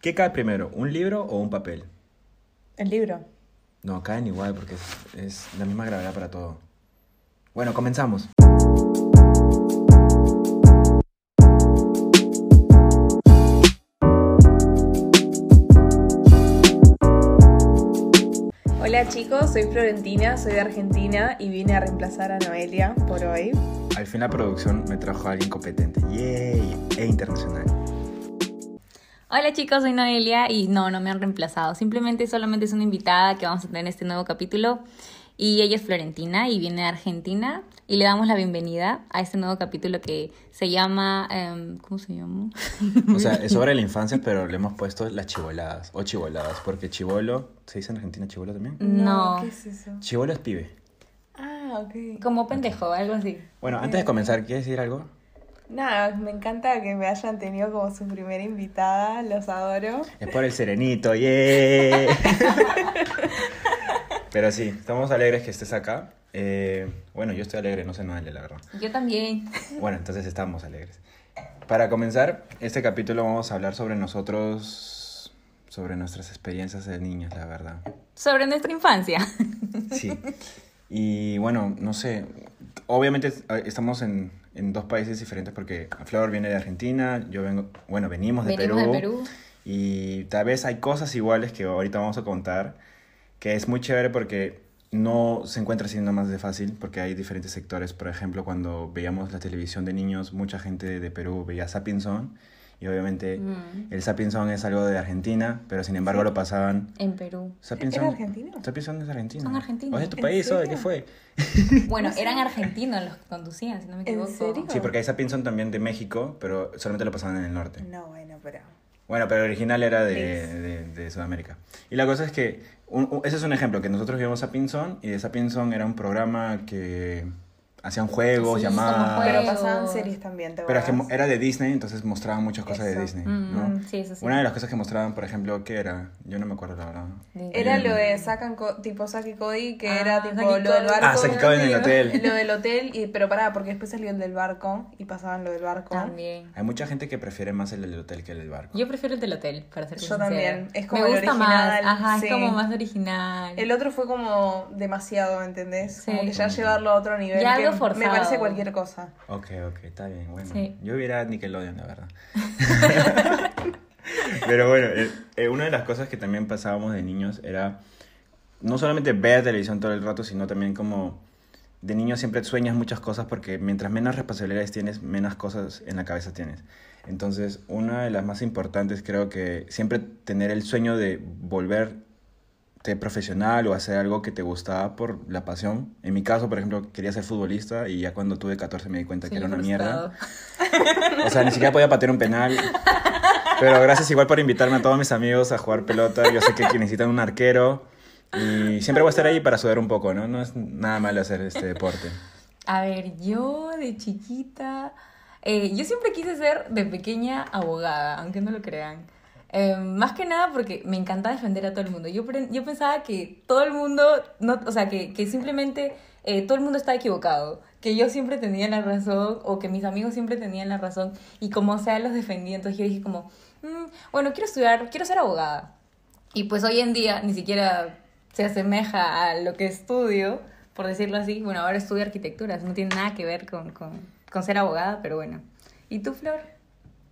¿Qué cae primero, un libro o un papel? El libro. No, caen igual porque es, es la misma gravedad para todo. Bueno, comenzamos. Hola chicos, soy Florentina, soy de Argentina y vine a reemplazar a Noelia por hoy. Al fin la producción me trajo a alguien competente. ¡Yay! E internacional. Hola chicos, soy Noelia y no, no me han reemplazado. Simplemente solamente es una invitada que vamos a tener en este nuevo capítulo. Y ella es Florentina y viene de Argentina. Y le damos la bienvenida a este nuevo capítulo que se llama... em, ¿Cómo se llama? O sea, es sobre la infancia, pero le hemos puesto las chivoladas o chivoladas, porque chivolo, ¿se dice en Argentina chivolo también? No, ¿Qué es eso? Chivolo es pibe. Ah, ok. como pendejo, algo así. Bueno, antes de comenzar, ¿quieres decir algo? Nada, me encanta que me hayan tenido como su primera invitada, los adoro. Es por el serenito, ¡yay! Pero sí, estamos alegres que estés acá. Eh, bueno, yo estoy alegre, no sé nada, la verdad. Yo también. Bueno, entonces estamos alegres. Para comenzar, este capítulo vamos a hablar sobre nosotros, sobre nuestras experiencias de niños, la verdad. Sobre nuestra infancia. Sí. Y bueno, no sé, obviamente eh, estamos en, en dos países diferentes porque Flor viene de Argentina, yo vengo, bueno, venimos de Venimos Perú. de Perú. Y tal vez hay cosas iguales que ahorita vamos a contar, que es muy chévere porque no se encuentra así más de fácil, porque hay diferentes sectores. Por ejemplo, cuando veíamos la televisión de niños, mucha gente de Perú veía Sapinson, y obviamente Mm. el Sapinson es algo de Argentina, pero sin embargo lo pasaban... En Perú. Sapinson, ¿Era argentino? Sapinson es argentino. Son argentinos. ¿O es de tu ¿En país? serio? ¿Qué fue? Bueno, eran argentinos los que conducían, si no me ¿En equivoco. serio? Sí, porque hay Sapinson también de México, pero solamente lo pasaban en el norte. No, bueno, pero... Bueno, pero el original era de, de, de Sudamérica. Y la cosa es que, un- un- ese es un ejemplo, que nosotros vimos a Pinson y de Sapinson era un programa que hacían juegos, Sí, llamadas. Pero pasaban series también, ¿te Pero es que era de Disney, entonces mostraban muchas cosas de. Disney, Mm, ¿no? mm, sí, eso sí. Una de las cosas que mostraban, por ejemplo, ¿qué era? Yo no me acuerdo la verdad. Era lo de Sacan Co- tipo Saki Cody, que Ah, era tipo Saki lo del Cody. barco. Ah, Saki Cody en el hotel. Lo del hotel, y, pero pará, porque después salió el del barco y pasaban lo del barco. También. Hay mucha gente que prefiere más el del hotel que el del barco. Yo prefiero el del hotel, para ser Yo sincera. también. Es como Me el gusta original, más. Ajá, sí. es como más original. El otro fue como demasiado, ¿me entendés? Como que ya llevarlo a otro nivel. Ya que algo Me forzado. parece cualquier cosa. Ok, ok, está bien, bueno. Sí. Yo hubiera Nickelodeon, la verdad. Pero bueno, eh, eh, una de las cosas que también pasábamos de niños era no solamente ver televisión todo el rato, sino también como de niño siempre sueñas muchas cosas porque mientras menos responsabilidades tienes, menos cosas en la cabeza tienes. Entonces, una de las más importantes creo que siempre tener el sueño de volverte profesional o hacer algo que te gustaba por la pasión. En mi caso, por ejemplo, quería ser futbolista y ya cuando tuve 14 me di cuenta Sí, que era una frustrado. mierda. O sea, ni siquiera podía patear un penal. Pero gracias igual por invitarme a todos mis amigos a jugar pelota. Yo sé que necesitan un arquero. Y siempre voy a estar ahí para sudar un poco, ¿no? No es nada malo hacer este deporte. A ver, yo de chiquita, eh, yo siempre quise ser de pequeña abogada, aunque no lo crean. Eh, más que nada porque me encanta defender a todo el mundo. Yo, yo pensaba que todo el mundo, no, o sea, que, que simplemente eh, todo el mundo estaba equivocado, que yo siempre tenía la razón o que mis amigos siempre tenían la razón y como sea los defendía. Entonces yo dije como, "Mm, bueno, quiero estudiar, quiero ser abogada. Y pues hoy en día ni siquiera se asemeja a lo que estudio, por decirlo así. Bueno, ahora estudio arquitectura, no tiene nada que ver con, con, con ser abogada, pero bueno. ¿Y tú, Flor?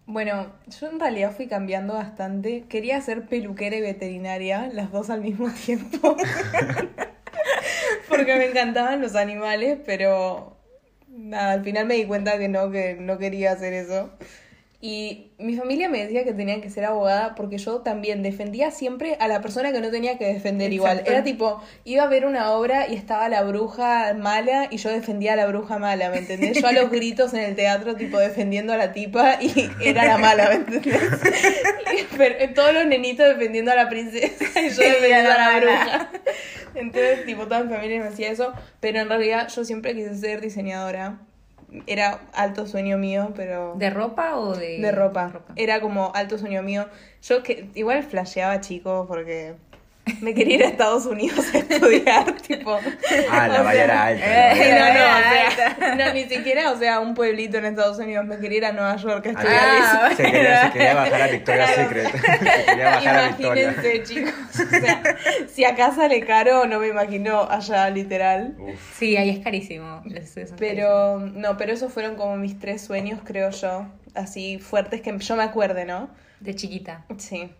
Bueno, yo en realidad fui cambiando bastante. Quería ser peluquera y veterinaria, las dos al mismo tiempo. Porque me encantaban los animales, pero nada, al final me di cuenta que no, que no quería hacer eso. Y mi familia me decía que tenía que ser abogada porque yo también defendía siempre a la persona que no tenía que defender igual. Era tipo, iba a ver una obra y estaba la bruja mala y yo defendía a la bruja mala, ¿me entendés? Yo a los gritos en el teatro, tipo, defendiendo a la tipa y era la mala, ¿me entendés? Y- pero, eh, todos los nenitos defendiendo a la princesa y yo defendiendo a la bruja. Entonces, tipo, toda mi familia me hacía eso, pero en realidad yo siempre quise ser diseñadora. Era alto sueño mío, pero... ¿De ropa o de...? De ropa. Era como alto sueño mío. Yo que igual flasheaba chico porque Me quería ir a Estados Unidos a estudiar, tipo. Ah, la o valla sea, era alta. eh, ¿no? No, o sea, no, ni siquiera, o sea, un pueblito en Estados Unidos. Me quería ir a Nueva York a estudiar Ah, se, quería, se quería bajar a Victoria's Secret. Se quería bajar a Victoria. Imagínense, chicos. O sea, si acá sale caro, no me imagino allá, literal. Uf. Sí, ahí es carísimo. Pero, no, pero esos fueron como mis tres sueños, creo yo. Así fuertes que yo me acuerde, ¿no? De chiquita. Sí.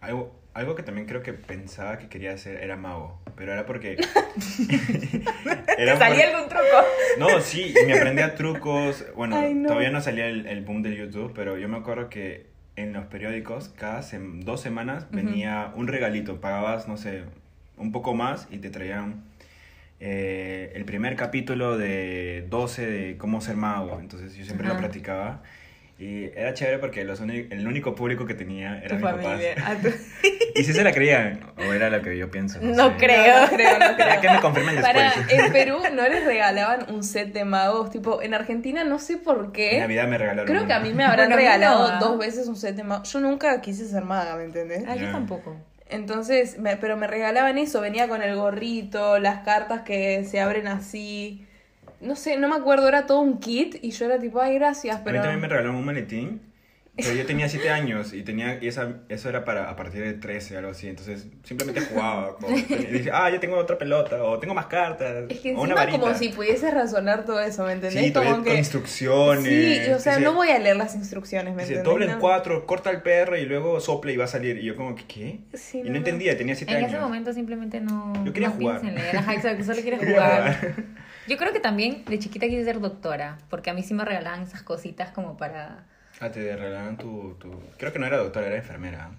Algo, algo que también creo que pensaba que quería hacer era mago, pero era porque... era ¿Salía por- algún truco? No, sí, me aprendía trucos. Bueno, Ay, no. todavía no salía el, el boom de YouTube, pero yo me acuerdo que en los periódicos, cada sem- dos semanas venía un regalito. Pagabas, no sé, un poco más y te traían eh, el primer capítulo de 12 de cómo ser mago. Entonces yo siempre lo practicaba. Y era chévere porque los el único público que tenía era Tu mis Y si se la creían, o era lo que yo pienso. No sé. creo. No, no creo, no creo. Ya que me confirmen después. Para, en Perú no les regalaban un set de magos, tipo, en Argentina no sé por En qué. Navidad me regalaron Creo que a mí me habrán Bueno, regalado no, dos veces un set de magos. Yo nunca quise ser maga, ¿me entendés? Ah, yo tampoco. Entonces, me- pero me regalaban eso, venía con el gorrito, las cartas que se abren así. No sé, no me acuerdo, era todo un kit y yo era tipo, ay, gracias, A mí pero... también me regalaron un maletín, pero yo tenía 7 años y tenía y esa, eso era para a partir de 13, algo así. Entonces simplemente jugaba. con- y dije, ah, ya tengo otra pelota, o tengo más cartas, Es que o una encima varita. como si pudieses razonar todo eso, ¿me entendés? Sí, todavía como con que... instrucciones. Sí, o sea, Dice- no voy a leer las instrucciones, ¿me Dice, entendés? doble en cuatro, corta el perro y luego sopla y va a salir. Y yo como, que, ¿qué? Sí, y no, entendía, tenía 7 En años. ese momento simplemente no. Yo quería no jugar. pienso en leer. Ajá, exacto, solo quieres Quería jugar. jugar. Yo creo que también de chiquita quise ser doctora, porque a mí sí me regalaban esas cositas como para. Ah, te regalaron tu, tu... Creo que no era doctora, era enfermera.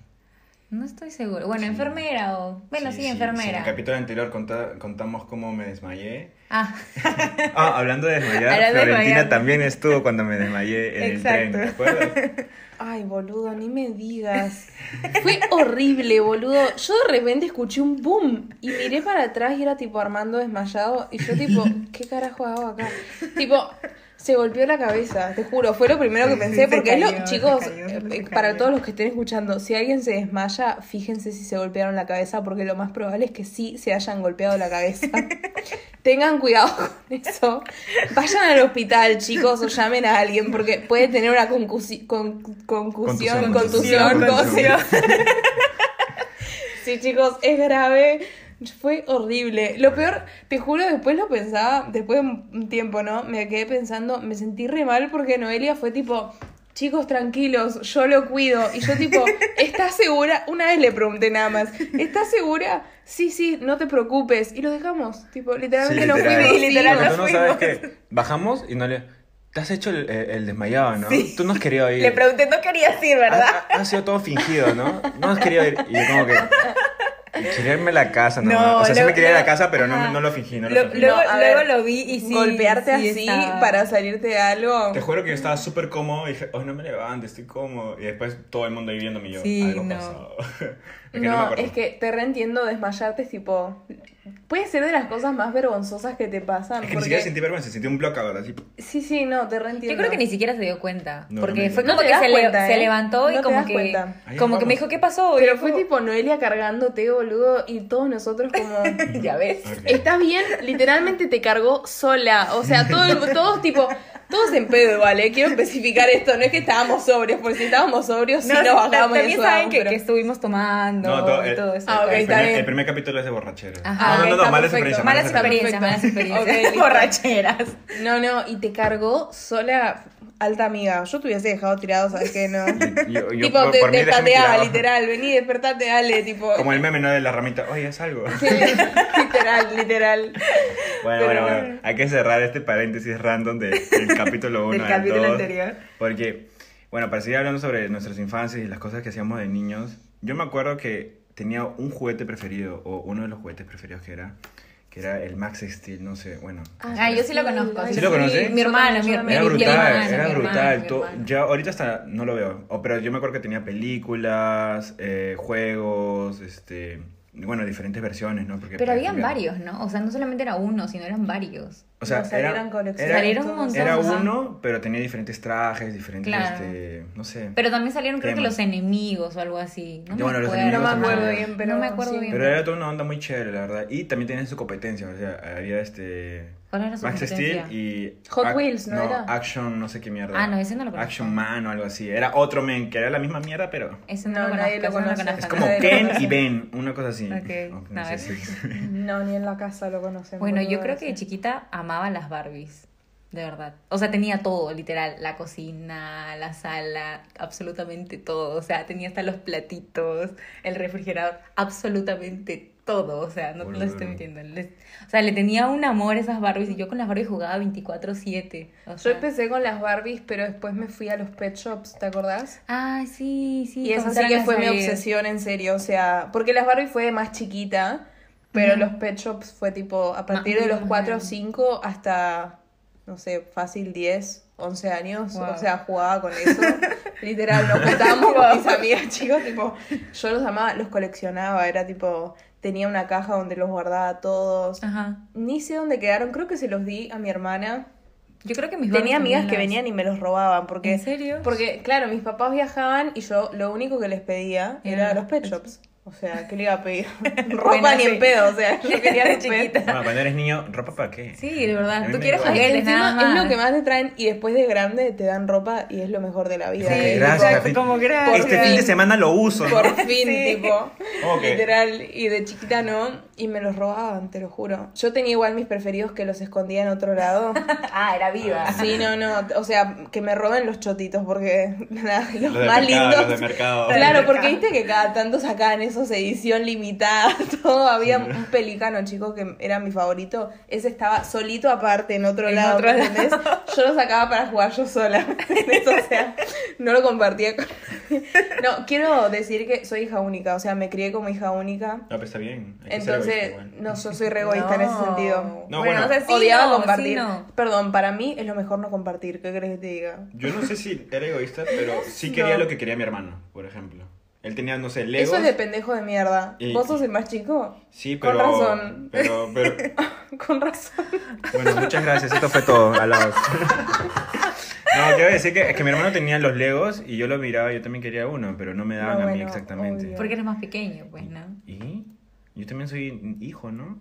No estoy segura. Bueno, Sí. enfermera o. Bueno, sí, En el enfermera. capítulo anterior conta- contamos cómo me desmayé. Ah, Ah, hablando de desmayar, de Florentina también estuvo cuando me desmayé en Exacto. el tren, ¿te acuerdas? Ay, boludo, ni me digas. Fue horrible, boludo. Yo de repente escuché un boom y miré para atrás y era tipo Armando desmayado. Y yo tipo, ¿qué carajo hago acá? Tipo, se golpeó la cabeza, te juro. Fue lo primero que Sí, pensé. Porque es lo- chicos, cayó, eh, cayó. para todos los que estén escuchando, si alguien se desmaya, fíjense si se golpearon la cabeza. Porque lo más probable es que sí se hayan golpeado la cabeza. Tengan cuidado con eso. Vayan al hospital, chicos, o llamen a alguien porque puede tener una concusi- con- concusión, contusión. contusión. Sí, chicos, es grave. Fue horrible. Lo peor, te juro, después lo pensaba, después de un tiempo, ¿no? Me quedé pensando, me sentí re mal porque Noelia fue tipo, chicos, tranquilos, yo lo cuido. Y yo tipo, ¿estás segura? Una vez le pregunté nada más, ¿estás segura? Sí, sí, no te preocupes. Y lo dejamos. Tipo, literalmente Sí, nos literal. fuimos. Sí, no sabes que bajamos y no le... Te has hecho el, el- el desmayado, ¿no? Sí. Tú no has querido ir. le pregunté, no querías ir, ¿verdad? Ha, ha- ha sido todo fingido, ¿no? No has querido ir. Y yo como que... Quería irme a la casa, ¿no? No, o sea, sí lo- me quería ir a la lo- casa, pero no, no lo fingí, no lo, Lo- fingí. luego ver, luego lo vi y sí. Golpearte sí así estaba- para salirte de algo. Te juro que yo estaba súper cómodo y dije, oh, no me levantes, estoy cómodo. Y después todo el mundo ahí viéndome y yo, Sí, algo no. pasó. Es que No, me acuerdo. es que te reentiendo, desmayarte es tipo. Puede ser de las cosas más vergonzosas que te pasan. Es que ni siquiera sentí vergüenza, sentí un bloque ahora, así. Sí, sí, no, te reentiendo. Yo creo que ni siquiera se dio cuenta. No, porque no fue como que se, le- ¿eh? levantó y como que, cuenta. Como que me dijo, ¿qué pasó? Pero fue como- tipo Noelia cargándote, boludo, y todos nosotros como. ya ves. Ok. ¿Estás bien? Literalmente te cargó sola. O sea, todo todos tipo. Todos en pedo igual, ¿eh? Quiero especificar esto. No es que estábamos sobrios, porque si estábamos sobrios, sí No, nos bajamos también eso saben que, que estuvimos tomando No, todo- y eh, todo eso. Ah, ok, el, primer, el primer capítulo es de borrachera. Ajá. no, no, Ok, no, está malas experiencias. Malas Malas experiencias, malas experiencias. Ok, listo. Borracheras. No, no, y te cargó sola, alta amiga. Yo te hubiese dejado tirado, ¿sabes qué? No. Yo- yo tipo, por- te por literal. Vení, despertate, dale, tipo. Como el meme, ¿no? De la ramita. Oye, es algo. Sí, literal, literal. Bueno, Pero- bueno, bueno. Hay que cerrar este paréntesis random de- del capítulo 1 Del capítulo anterior. Porque, bueno, para seguir hablando sobre nuestras infancias y las cosas que hacíamos de niños, yo me acuerdo que tenía un juguete preferido, o uno de los juguetes preferidos que era, que era el Max Steel, no sé, bueno. Ah, yo sí lo conozco. ¿Sí lo conoces? Mi hermana, mi, mi, Era brutal, era brutal. ya ahorita hasta no lo veo. O, pero yo me acuerdo que tenía películas, eh, juegos, este, bueno, diferentes versiones, ¿no? Porque Pero habían varios, ¿no? O sea, no solamente era uno, sino eran varios. O sea, No, salieron era, Salieron un montón. era uno, pero tenía diferentes trajes, diferentes, Claro. este, no sé. Pero también salieron creo que los enemigos o algo así. No bueno, me acuerdo. No me acuerdo bien, pero no me acuerdo sí. bien. Pero era toda una onda muy chévere, la verdad. Y también tenían su competencia, o sea, había este... ¿Cuál era su Max? Steel y... Hot Ac- Wheels, ¿no era? Action, no sé qué mierda. Ah, no, ese no lo conozco. Action Man o algo así. Era otro men, que era la misma mierda, pero... Ese no, No, lo nadie conozco, lo no conozco. Es como lo Ken y Ben, una cosa así. Ok, Ok, a no sé si- No, ni en la casa lo conocen. Bueno, yo creo que de chiquita amaba las Barbies. De verdad. O sea, tenía todo, literal. La cocina, la sala, absolutamente todo. O sea, tenía hasta los platitos, el refrigerador, absolutamente todo. O sea, no te lo estoy mintiendo. Les- o sea, le tenía un amor a esas Barbies y yo con las Barbies jugaba 24-7. O Yo sea, empecé con las Barbies, pero después me fui a los pet shops, ¿te acordás? Ay, sí, sí. Y esa sí que fue mi Barbies. obsesión, en serio. O sea, porque las Barbie fue de más chiquita, pero los pet shops fue tipo a partir de los Más 4 o grande. 5 hasta, no sé, fácil 10, 11 años. Wow. O sea, jugaba con eso. Literal, nos juntábamos con mis amigas, chicos, tipo, yo los amaba, los coleccionaba, era tipo, tenía una caja donde los guardaba todos. Ajá. Ni sé dónde quedaron, creo que se los di a mi hermana. Yo creo que mis Tenía amigas que las- venían y me los robaban porque ¿En serio? porque claro, mis papás viajaban y yo lo único que les pedía era Era los pet shops. O sea, ¿qué le iba a pedir? Ropa Bueno, ni sí. en pedo, o sea, yo quería los Chiquita. Bueno, cuando eres niño, ¿ropa para qué? Sí, de verdad. Tú quieres juguetes, Encima nada más. es lo que más te traen y después de grande te dan ropa y es lo mejor de la vida. Como Y gracias, como gracias. Este fin de semana lo uso, ¿no? Por fin, Sí. tipo, literal, y de chiquita no, y me los robaban, te lo juro. Yo tenía igual mis preferidos que los escondía en otro lado. Ah, era viva. Sí, no, no, o sea, que me roben los chotitos porque nada, los, Los más mercado, lindos. los de mercado. Claro, porque viste que cada tanto sacaban esos edición limitada, todo. Había un pelicano, chico, que era mi favorito. Ese estaba solito aparte en otro En lado. Yo lo sacaba para jugar yo sola. O sea, no lo compartía con. No, quiero decir que soy hija única, o sea, me crié como hija única. No, pero está bien. Entonces, no, yo soy re egoísta en ese sentido. No, bueno, bueno. o sea, sí, Odiaba no, compartir. sí, no. Perdón, para mí es lo mejor no compartir. ¿Qué crees que te diga? Yo no sé si era egoísta, pero sí quería No. lo que quería mi hermano, por ejemplo. Él tenía, no sé, legos. Eso es de pendejo de mierda. Y- ¿Vos sos el más chico? Sí, Con pero... razón. Pero, pero... Con razón. Bueno, muchas gracias. Esto fue todo. Alados. No, quiero decir que, que mi hermano tenía los legos y yo lo miraba, yo también quería uno, pero no me daban No, a mí bueno, exactamente. obvio. Porque eres más pequeño, pues, ¿no? ¿Y? Yo también soy hijo, ¿no?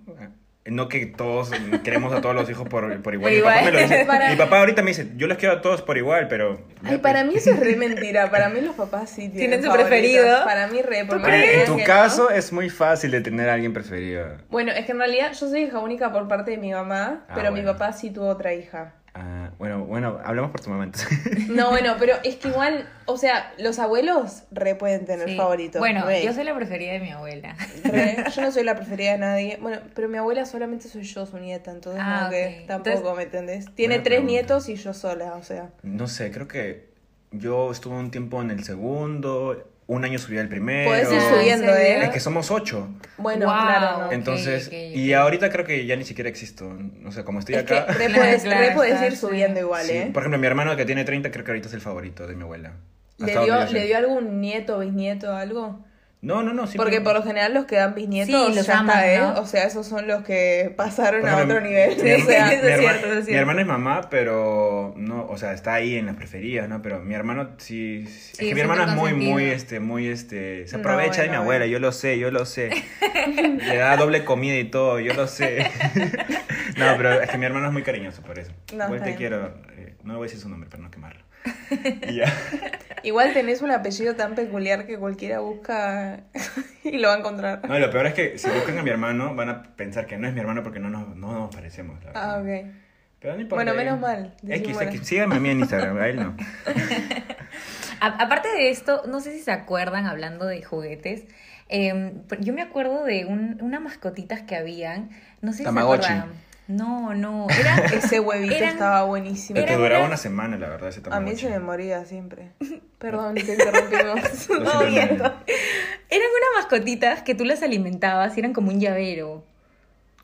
No que todos queremos a todos los hijos por, por igual. Mi, papá me lo dice. Para- Mi papá ahorita me dice, yo los quiero a todos por igual, pero... Ay, para mí eso es re mentira. Para mí los papás sí tienen, Tienen su favoritos. preferido. Para mí re. Por ¿Tú más en tu que no. caso es muy fácil de tener a alguien preferido. Bueno, es que en realidad yo soy hija única por parte de mi mamá, Ah, pero mi papá sí tuvo otra hija. Ah, bueno, bueno, hablemos por tu momento. No, bueno, pero es que igual, o sea, los abuelos re pueden tener Sí. favoritos. Bueno, re. yo soy la preferida de mi abuela. Re. Yo no soy la preferida de nadie. Bueno, pero mi abuela solamente soy yo, su nieta, entonces Ah, como que tampoco, Entonces- ¿me entendés? Tiene tres pregunta. nietos y yo sola, o sea. No sé, creo que yo estuve un tiempo en el segundo, un año subí al primero. Podés ir Ah, subiendo. ¿eh? Es que somos ocho. Bueno, Wow. claro, no. Entonces, y ahorita creo que ya ni siquiera existo. O sea, como estoy Es que acá. re Claro, podés, claro, re podés está, ir sí. subiendo igual, Sí, ¿eh? Por ejemplo, mi hermano que tiene 30, creo que ahorita es el favorito de mi abuela. ¿Le dio. ¿Le dio algún nieto, bisnieto, algo? No, no, no. Porque por lo general los que dan bisnietos Sí, los ya aman, está, ¿eh? ¿no? O sea, esos son los que pasaron a otro nivel. Mi, o sea, mi es herma- cierto, es mi hermana es mamá, pero no, o sea, está ahí en las preferidas, ¿no? Pero mi hermano sí, sí- es que mi hermano es muy, muy, este, muy, este, se No, aprovecha de mi abuela, yo lo sé, yo lo sé. Le da doble comida y todo, yo lo sé. no, pero es que mi hermano es muy cariñoso por eso. No, Igual te bien. quiero, eh, no voy a decir su nombre para no quemarlo. Y ya. Igual tenés un apellido tan peculiar que cualquiera busca y lo va a encontrar. No, y lo peor es que si buscan a mi hermano, van a pensar que no es mi hermano porque no nos, no nos parecemos. la Ah, verdad. ok. Pero no importa. Bueno, eh. menos mal, X. Síganme a mí en Instagram, a él no. A- aparte de esto, no sé si se acuerdan hablando de juguetes. eh, pero yo me acuerdo de un, unas mascotitas que habían. No sé si Tamagotchi. se acuerdan. No, no. Era, Ese huevito Eran- estaba buenísimo. Te duraba una- semana, la verdad, ese A mí se me moría siempre. Perdón, te interrumpimos. No. Eran unas mascotitas que tú las alimentabas y eran como un llavero.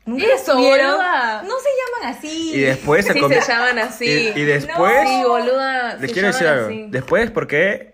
¿Nunca Eso, boluda. No se llaman así. Y después se Sí, se llaman así. Y, y después, Sí, boluda. les quiero decir algo. así. Después, porque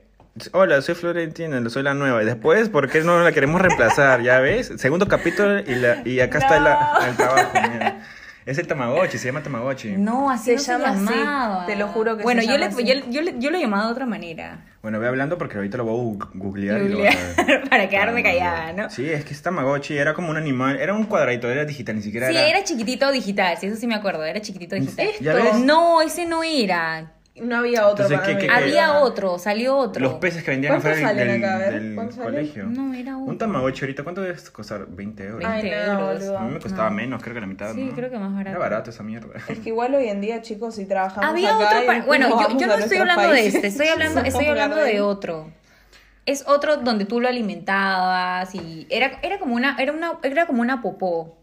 Hola, soy Florentina, soy la nueva. Y después, ¿por qué no la queremos reemplazar? ¿Ya ves? Segundo capítulo y, la, y acá está la- el trabajo. mira. Es el Tamagotchi, se llama Tamagotchi. No, así Se no se llama así, llamaba. te lo juro que Bueno, se yo, llama le, así. yo, yo, le- yo lo he llamado de otra manera. Bueno, voy hablando porque ahorita lo voy a gu- googlear. y lo vas a ver. Googlear, para quedarme callada, ¿no? Sí, es que es Tamagotchi, era como un animal, era un cuadradito, era digital, ni siquiera Sí, era... era chiquitito digital, sí, eso sí me acuerdo, era chiquitito digital. ¿Ya Esto- ves? No, ese no era. No había otro Entonces, para ¿qué- mí. qué- qué- Había otro, salió otro. Los peces que vendían ¿Cuántos afuera del, salen acá? A ver, del ¿cuántos salen? colegio. No, era Un otro. Tamagotchi ahorita, ¿cuánto debe costar? 20 euros. Ay, 20 no, euros. A mí me costaba No. menos, creo que la mitad. Sí, ¿no? creo que más barato. Era barato esa mierda. Es que igual hoy en día, chicos, si trabajamos Había acá otro. y Bueno, yo, no estoy hablando de este, estoy hablando, estoy hablando de otro. Es otro donde tú lo alimentabas y era, era como una, era una, era como una popó.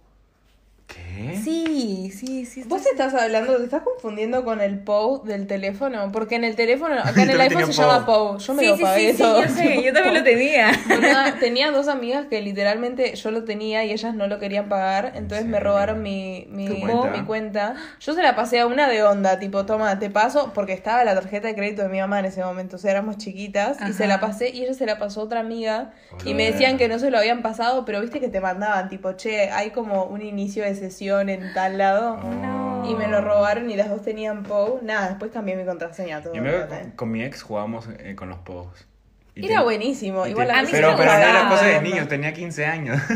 ¿Qué? Sí, sí, sí. Vos estás hablando, te estás confundiendo con el POU del teléfono, porque en el teléfono, acá en el iPhone se llama POU. POU. Yo me sí, lo sí, pagué sí, sí, todo. yo sé, yo también lo tenía. Tenía, tenía dos amigas que literalmente yo lo tenía y ellas no lo querían pagar, entonces me robaron mi, mi, ¿Tu cuenta? mi cuenta. Yo se la pasé a una de onda, tipo, toma, te paso, porque estaba la tarjeta de crédito de mi mamá en ese momento, o sea, éramos chiquitas, y se Ajá. la pasé y ella se la pasó a otra amiga y me decían que no se lo habían pasado, pero viste que te mandaban, tipo, che, hay como un inicio de sesión en tal lado. No. Y me lo robaron y las dos tenían POU. Nada, después cambié mi contraseña todo. Yo me acuerdo olvídate. con, con mi ex jugábamos eh, con los pogos. Y Era ten- buenísimo. y Igual ten- a mí sí pero, me pero no era cosa de niños, tenía 15 años.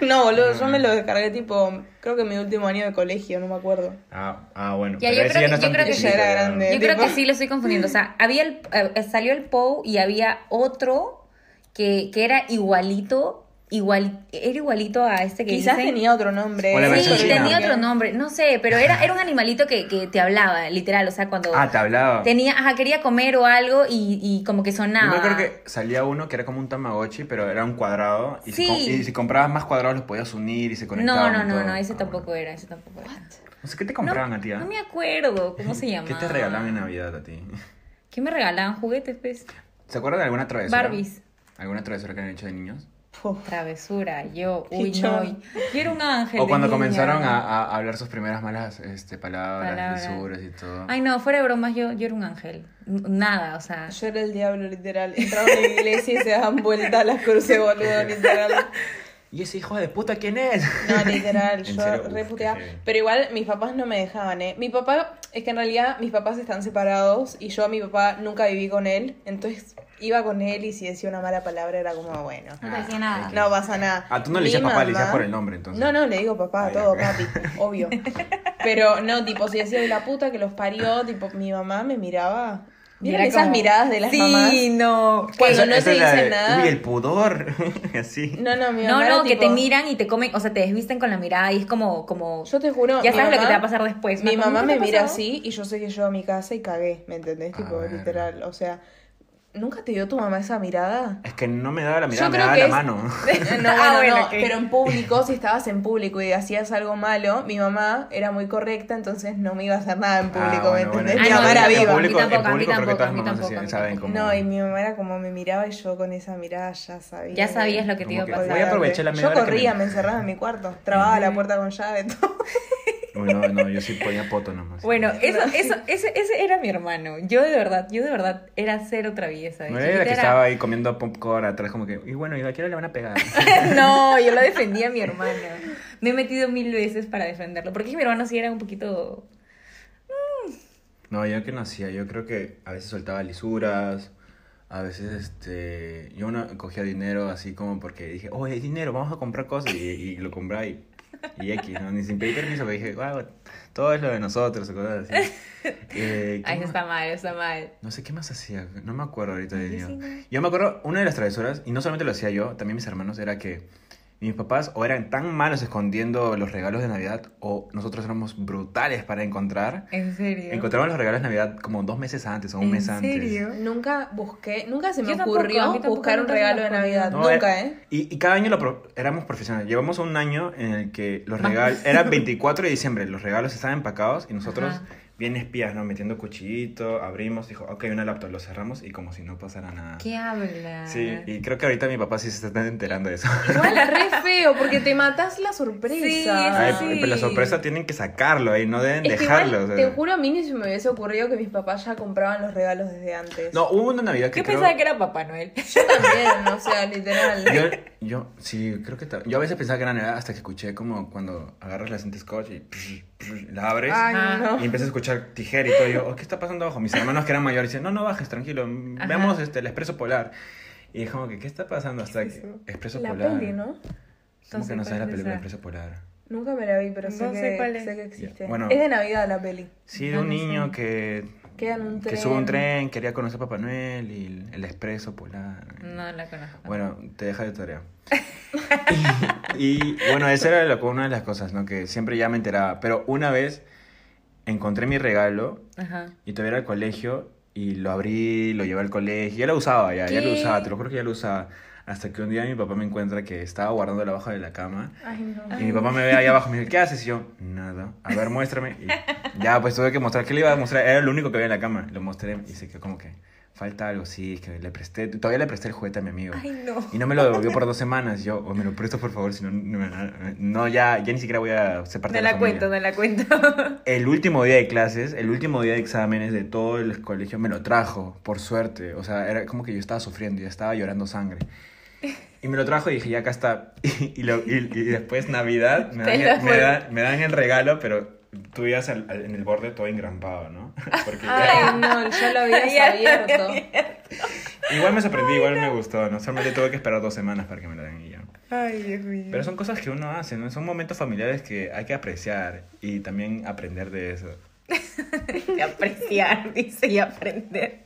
No, boludo, yo me lo descargué tipo, creo que mi último año de colegio, no me acuerdo. ah, ah, bueno. Ya, pero yo creo ya que- no yo creo que chiquito, ya era ya. grande. Yo creo tipo- que sí lo estoy confundiendo. O sea, había el, eh, salió el POU y había otro que, que era igualito, igual, era igualito a este que Quizás dicen. tenía otro nombre. Sí, tenía otro nombre, no sé, pero era, era un animalito que, que te hablaba, literal, o sea, cuando Ah, te hablaba. tenía, ajá, quería comer o algo y, y como que Yo sonaba. me acuerdo que salía uno que era como un Tamagotchi, pero era un cuadrado. Y, si, Sí. com- y si comprabas más cuadrados los podías unir y se conectaban. No, no, no, no, ese Ah, tampoco bueno. era, ese tampoco era. No sé, ¿qué te compraban a ti? ah? No me acuerdo cómo se llamaba. ¿Qué te regalaban en Navidad a ti? ¿Qué me regalaban? Juguetes, pues. ¿Se acuerdan de alguna travesura? Barbies. ¿Alguna travesura que han hecho de niños? Puf. Travesura, yo, uy, no. era un ángel. O cuando niña. comenzaron a, a hablar sus primeras malas este, palabras, Palabras. lisuras y todo. Ay, no, fuera de bromas, yo, yo era un ángel. Nada, o sea. Yo era el diablo, literal. Entraban a la iglesia y se daban vueltas las cruces, boludo, literal. ¿Y ese hijo de puta quién es? No, literal, ¿En yo serio? Uf, re qué puteaba. heavy. Pero igual mis papás no me dejaban, ¿eh? Mi papá, es que en realidad mis papás están separados y yo a mi papá nunca viví con él. Entonces iba con él y si decía una mala palabra era como, bueno. No te decía nada. No pasa nada. Ah, tú no le decías papá, le decías por el nombre, entonces. No, no, le digo papá a Ah, todo, papi, obvio. Pero no, tipo, si decía la puta que los parió, tipo, mi mamá me miraba. ¿Vieron Era esas como- miradas de las sí, mamás? no. Cuando Esa- no esa te dicen de, nada. Uy, el pudor. Así. No, no, mi No, mamá no, era que tipo- te miran y te comen, o sea, te desvisten con la mirada y es como, como... Yo te juro. Ya mi sabes lo que mamá- te va a pasar después. Mi ¿no? mamá ¿Qué me mira así y yo sé que yo a mi casa y cagué, ¿me entendés? Tipo, literal. O sea, ¿nunca te dio tu mamá esa mirada? Es que no me daba la mirada, Yo me daba que la es- mano. No, Ah, bueno, bueno, no, pero en público, si estabas en público y hacías algo malo, mi mamá era muy correcta, entonces no me iba a hacer nada en público, Ah, ¿me bueno, bueno. entendés? Ah, mi no, mamá era viva. No, y mi mamá era como me miraba y yo con esa mirada ya sabía. Ya sabías lo que te iba a pasar. voy a aprovechar la media Yo corría, me- me encerraba en mi cuarto, trababa la puerta con llave, todo. Uy, no, no, yo sí ponía poto nomás. Bueno, eso, eso, ese, ese era mi hermano. Yo de verdad, yo de verdad era cero traviesa. No era la que estaba ahí comiendo popcorn atrás, como que, y bueno, ¿y a hora le van a pegar? no, yo lo defendía a mi hermano. Me he metido mil veces para defenderlo. Porque mi hermano sí era un poquito. No, yo que no hacía, yo creo que a veces soltaba lisuras, a veces este, yo no cogía dinero así como porque dije, oh, hay dinero, vamos a comprar cosas y, y lo compraba y, y X, ¿no? ni sin pedir permiso, porque dije, wow, todo es lo de nosotros, o cosas así. Eh, ¿qué Ay, está mal, está mal. No sé qué más hacía, no me acuerdo ahorita de sí, no. Yo me acuerdo, una de las travesuras, y no solamente lo hacía yo, también mis hermanos, era que mis papás o eran tan malos escondiendo los regalos de Navidad, o nosotros éramos brutales para encontrar. ¿En serio? Encontramos los regalos de Navidad como dos meses antes o un ¿En mes antes. serio? Nunca busqué, nunca se me Yo ocurrió tampoco buscar un regalo de. Navidad. No, nunca, era- ¿eh? Y, y cada año lo pro- éramos profesionales. Llevamos un año en el que los regalos... Era 24 de diciembre, los regalos estaban empacados y nosotros Ajá. Bien espías, ¿no? Metiendo cuchillito, abrimos, dijo, ok, una laptop, lo cerramos y como si no pasara nada. ¿Qué habla? Sí, y creo que ahorita mi papá sí se está enterando de eso. Igual re feo porque te matas la sorpresa. Sí, eso Ay, sí. pero la sorpresa tienen que sacarlo ahí, no deben Es dejarlo. igual, o sea. te juro, a mí ni se me hubiese ocurrido que mis papás ya compraban los regalos desde antes. No, hubo una Navidad que ¿Qué creo... pensaba que era Papá Noel? Yo también, o sea, literal. Yo, yo, sí, creo que... Yo a veces pensaba que era Navidad hasta que escuché como cuando agarras la cinta scotch y psh, psh, la abres Ay, no. y empiezas a escuchar tijera y todo. Y yo, oh, ¿qué está pasando abajo? Mis hermanos que eran mayores dicen, no, no bajes, tranquilo, Ajá. veamos este, el expreso polar. Y es como que, ¿qué está pasando hasta es que... eso? Expreso La polar. peli, ¿no? ¿Cómo No sé que no sabes la película. Expreso Polar? Nunca me la vi, pero sé, No sé que, cuál es. sé que existe. Bueno. es de Navidad la peli. Sí, de No, un no niño sé. que... Queda en un Que tren. sube un tren, quería conocer a Papá Noel y el, el expreso polar. No la conozco. Bueno, te deja de tarea. y, y, bueno, esa era lo- una de las cosas, ¿no? Que siempre ya me enteraba. Pero una vez encontré mi regalo Ajá. y todavía era al colegio y lo abrí, lo llevé al colegio. Ya lo usaba, ya, ya lo usaba, te lo juro que ya lo usaba. Hasta que un día mi papá me encuentra que estaba guardando abajo de la cama. Ay, no. Y mi papá me ve ahí abajo y me dice, ¿qué haces? Y yo, nada. A ver, muéstrame. Y ya, pues tuve que mostrar. ¿Qué le iba a mostrar? Era lo único que había en la cama. Lo mostré y se quedó como que, falta algo. Sí, es que le presté. Todavía le presté el juguete a mi amigo. Ay, no. Y no me lo devolvió por dos semanas. Yo, o me lo presto por favor, si no, no, no, ya, ya ni siquiera voy a ser parte No la, la cuento, no la cuento. El último día de clases, el último día de exámenes de todo el colegio me lo trajo, por suerte. O sea, era como que yo estaba sufriendo, ya estaba llorando sangre. Y me lo trajo y dije, ya acá está. Y, lo- y- y después Navidad me dan, me, dan, me dan el regalo, pero tú ibas al- al- en el borde todo engrampado, ¿no? Porque ya- Ay, no, ya lo habías Ya lo abierto. igual me sorprendí, igual me gustó, ¿no? Solamente tuve que esperar dos semanas para que me lo den y ya. Ay, Dios mío. Pero son cosas que uno hace, ¿no? Son momentos familiares que hay que apreciar y también aprender de eso. Y apreciar, dice, y aprender.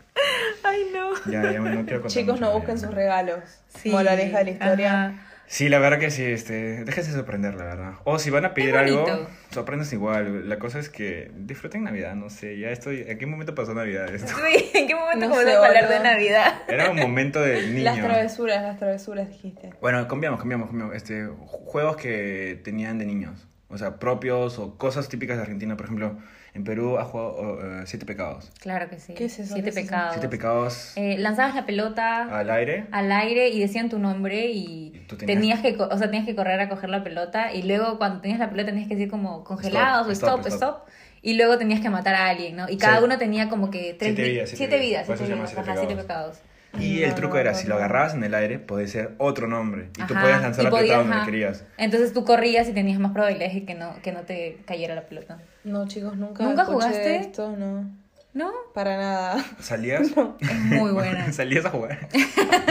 Ay, no. Ya, ya no quiero contar Chicos, no de- busquen sus regalos. Sí, Moraleja de la historia. ajá. Sí, la verdad que sí, este, déjense sorprender, la verdad. O si van a pedir algo, sorprendes igual. La cosa es que disfruten Navidad, no sé, ya estoy, ¿en qué momento pasó Navidad esto? Sí, ¿en qué momento No comenzamos sé, a hablar de. Navidad? Era un momento de niño. Las travesuras, las travesuras dijiste. Bueno, cambiamos, cambiamos, cambiamos. Este, ju- juegos que tenían de niños. O sea, propios o cosas típicas de Argentina. Por ejemplo, en Perú ha jugado eh, Siete Pecados. Claro que sí. ¿Qué es eso? Siete pecados. Siete Pecados Eh, lanzabas la pelota al aire. al aire y decían tu nombre y, Y tú tenías- tenías que, co- o sea, tenías que correr a coger la pelota y luego cuando tenías la pelota tenías que decir como congelados o Stop, stop, stop, stop, y luego tenías que matar a alguien, ¿no? Y cada Sí. uno tenía como que tres Siete vi- vidas, siete siete vidas. siete ajá, siete pecados. Y No, el truco no, era, no, si no. lo agarrabas en el aire, podía ser otro nombre. Y tú Ajá, podías lanzar la pelota donde ajá. querías. Entonces tú corrías y tenías más probabilidades de que no, que no te cayera la pelota. No, chicos, nunca, ¿Nunca jugaste? esto, no. ¿No? Para nada. ¿Salías? Es muy buena. ¿Salías a jugar?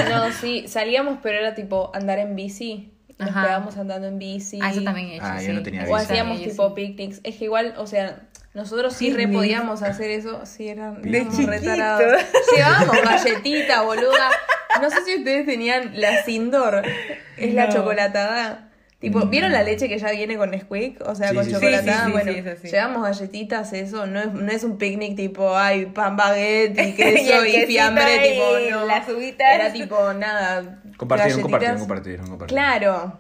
No, sí, salíamos, pero era tipo andar en bici. Nos Ajá. quedábamos andando en bici. Ah, eso también he hecho, Ah, yo sí. no tenía O bici. hacíamos Sí, tipo sí. picnics. Es que igual, o sea, nosotros sí re podíamos hacer eso. Sí, eran De éramos chiquito. re tarados. Llevábamos galletita, boluda. No sé si ustedes tenían la Sindor. Es la chocolatada. Tipo, Mm. ¿vieron la leche que ya viene con Nesquik? O sea, Sí, con sí, chocolatada. Sí, sí, sí, bueno, sí, eso sí. llevamos galletitas, eso. No es, no es un picnic tipo, ay, pan baguette y queso y, fiambre, y tipo, no. las uvitas. Era tipo, nada. Galletitas. compartir, un compartir. Claro.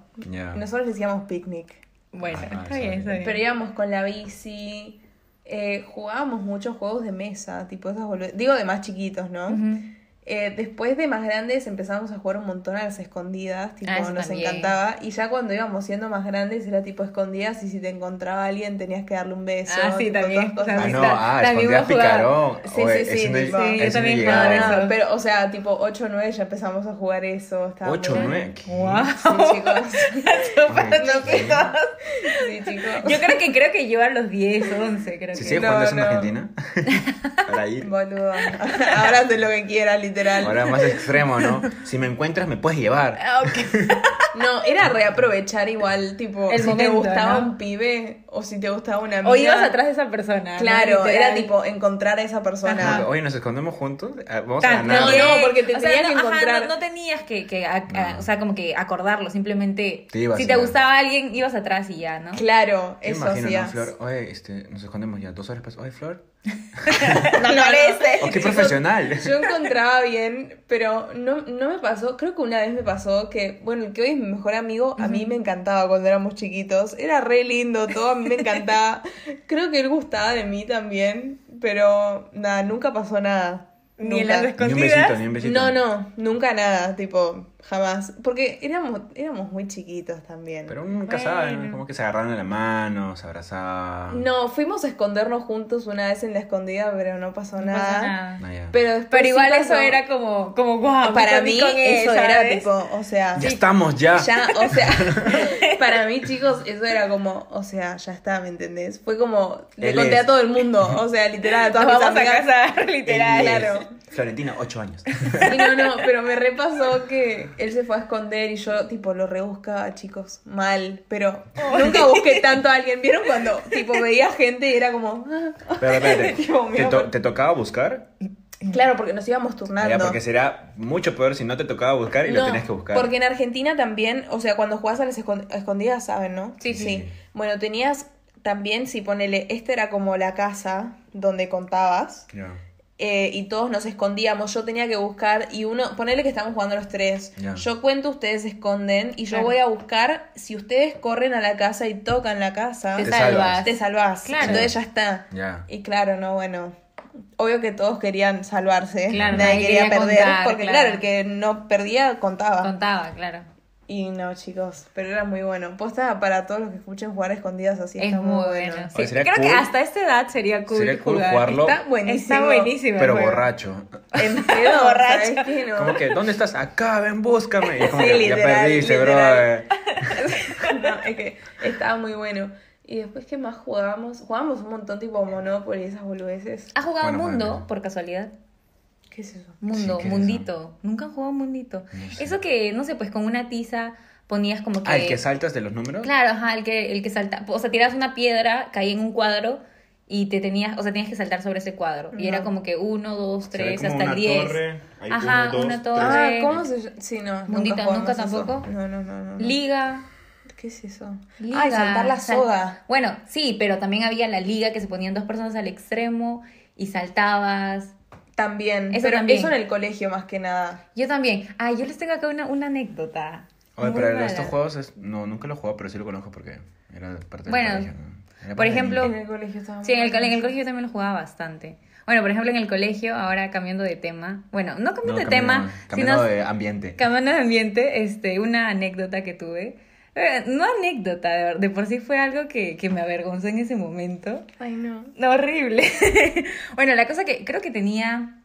Nosotros decíamos picnic. Bueno, Ah, está bien, está bien. Pero íbamos con la bici. Eh, jugábamos muchos juegos de mesa, tipo esas Digo de más chiquitos, ¿no? Eh, después de más grandes empezamos a jugar un montón a las escondidas, tipo, Ah, nos también. encantaba. Y ya cuando íbamos siendo más grandes era tipo escondidas y si te encontraba alguien tenías que darle un beso. Ah, sí, tipo, también, cosas Ah, no, ah, También jugado. picarón. Sí, sí, sí, tipo- Sí, yo también jugaba eso. pero, o sea, tipo 8 o 9 ya empezamos a jugar eso. estaba 8 muy- 9. Wow. Sí, chicos. Sí, chicos. Yo creo que creo que yo a los 10, 11, creo ¿Se que. sigue No, jugando eso en. Argentina? Para ir. Boludo. Ahora haz lo que quieras, literal. Ahora más extremo, ¿no? Si me encuentras, me puedes llevar. Ah. No, era reaprovechar igual, tipo, El si te momento, gustaba ¿no? un pibe o si te gustaba una amiga. O ibas atrás de esa persona. Claro, era tipo encontrar a esa persona. Ajá. Oye, nos escondemos juntos. Ah, Vamos a ganar. No, no, porque te O sea, tenías que no, ajá, no, no tenías que, que a- a- No. o sea, como que acordarlo, simplemente Te si te gustaba alguien, ibas atrás y ya, ¿no? Claro, eso imagino, ¿no, hacías. Flor? Oye, este, nos escondemos ya dos horas después. Oye, Flor. No parece. Oh, qué profesional. Yo encontraba bien, pero no, no me pasó. Creo que una vez me pasó que, bueno, el que hoy es mi mejor amigo, a mí me encantaba cuando éramos chiquitos. Era re lindo, todo mí me encantaba. Creo que él gustaba de mí también, pero nada, nunca pasó nada. Ni en Nunca. las Ni un escondidas. besito, ni un besito. No, no, nunca nada, tipo, jamás. Porque éramos, éramos muy chiquitos también. Pero uno nunca Bueno. como que se agarraron de la mano, se abrazaban. No, fuimos a escondernos juntos una vez en la escondida, pero no pasó No nada. Ah. Pero, después Pero sí igual pasó. eso era como, como guau. Para me mí eso era ¿sabes? tipo, o sea, Ya estamos, ya. ya, o sea, para mí chicos, eso era como, o sea, ya está, ¿me entendés? Fue como, le Él conté es. a todo el mundo, o sea, literal, a todas Nos mis vamos a casar, literal. Él es claro. Florentina, 8 años. Sí, no, no, pero me repasó que él se fue a esconder y yo, tipo, lo rebuscaba, chicos, mal. Pero nunca busqué tanto a alguien. ¿Vieron cuando, tipo, veía gente y era como. Pero espérate, Tipo, ¿te, to- te tocaba buscar? Claro, porque nos íbamos turnando. ya, porque será mucho peor si no te tocaba buscar y lo tenías que buscar. Porque en Argentina también, o sea, cuando jugás a las escon- escondidas, saben, ¿no? Sí, sí. Bueno, tenías también, si ponele, esta era como la casa donde contabas. Ya. Eh, y todos nos escondíamos. Yo tenía que buscar y uno, ponele que estamos jugando los tres. Yo cuento, ustedes se esconden y yo Claro. voy a buscar. Si ustedes corren a la casa y tocan la casa, Te Te salvas. salvas. te. Claro. Entonces ya está. Y claro, no, bueno. Obvio que todos querían salvarse. Claro, nadie, nadie quería, quería perder. contar, porque claro. claro. el que no perdía contaba. Contaba, claro. Y no, chicos, pero era muy bueno. Posta para todos los que escuchen jugar a escondidas así. Es está muy bueno. Sí, Creo que hasta esta edad sería cool, Sería cool jugar. jugarlo. Está buenísimo. Está buenísimo. el Pero borracho. En pedo, Borracho. No. Como que, ¿dónde estás? Acá, ven, búscame. Y es como Sí, que literal, ya perdiste, literal. bro. No, es que estaba muy bueno. Y después, ¿qué más jugábamos? Jugábamos un montón tipo Monopoly y esas boludeces. ¿Has jugado Bueno, Mundo, por casualidad? ¿Qué es eso? Mundo, Sí, ¿qué es Mundito. Nunca han jugado Mundito. No sé. Eso que, no sé, pues con una tiza ponías como que... Ah, el que saltas de los números. Claro, ajá, el que, el que salta. O sea, tirabas una piedra, caía en un cuadro y te tenías, o sea, tenías que saltar sobre ese cuadro. Y era como que uno, dos, Se ve tres, como hasta el diez. torre, hay Ajá, uno, dos, una torre. Ah, Torre. ¿cómo se llama? Sí, no. Mundito, ¿nunca tampoco? No, no, no, no. no. Liga. ¿Qué es eso? Liga. Ah, y saltar la Sal- soga. Bueno, sí, pero también había la liga que se ponían dos personas al extremo y saltabas. También. Eso pero también. eso en el colegio más que nada. Yo también. Ah, yo les tengo acá una, una anécdota. Oye, pero mala. estos juegos, es... no, nunca lo he jugado, pero sí lo conozco porque era parte del Bueno, colegio. por ejemplo- En el colegio estaba Sí, en el, en colegio yo también lo jugaba bastante. Bueno, por ejemplo, en el colegio, ahora cambiando de tema. Bueno, no cambiando No, de cambiando- tema, cambiando sino de ambiente. cambiando de ambiente, este, una anécdota que tuve. Eh, no anécdota, de, por sí fue algo que, que me avergonzó en ese momento. Ay, no. No, horrible. bueno, la cosa que creo que tenía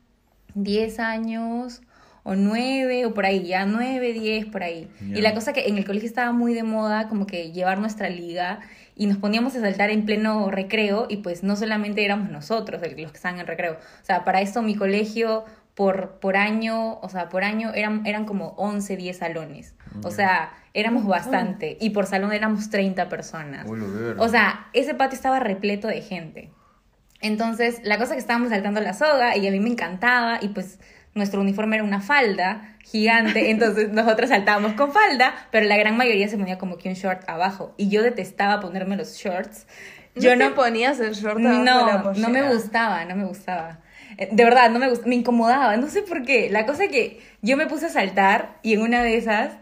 10 años o 9 o por ahí, ya 9, 10 por ahí. Y la cosa que en el colegio estaba muy de moda como que llevar nuestra liga y nos poníamos a saltar en pleno recreo y pues no solamente éramos nosotros los que estaban en recreo. O sea, para esto mi colegio por, por año, o sea, por año eran, eran como 11, 10 salones. O sea, éramos bastante y por salón éramos 30 personas. O sea, ese patio estaba repleto de gente. Entonces, la cosa que estábamos saltando la soga y a mí me encantaba y pues nuestro uniforme era una falda gigante, entonces nosotros saltábamos con falda, pero la gran mayoría se ponía como que un short abajo y yo detestaba ponerme los shorts. Yo ¿No no, ponías el short abajo de la no, no me gustaba, no me gustaba. Eh, De verdad, no me gustaba, me incomodaba, no sé por qué. La cosa es que yo me puse a saltar y en una de esas,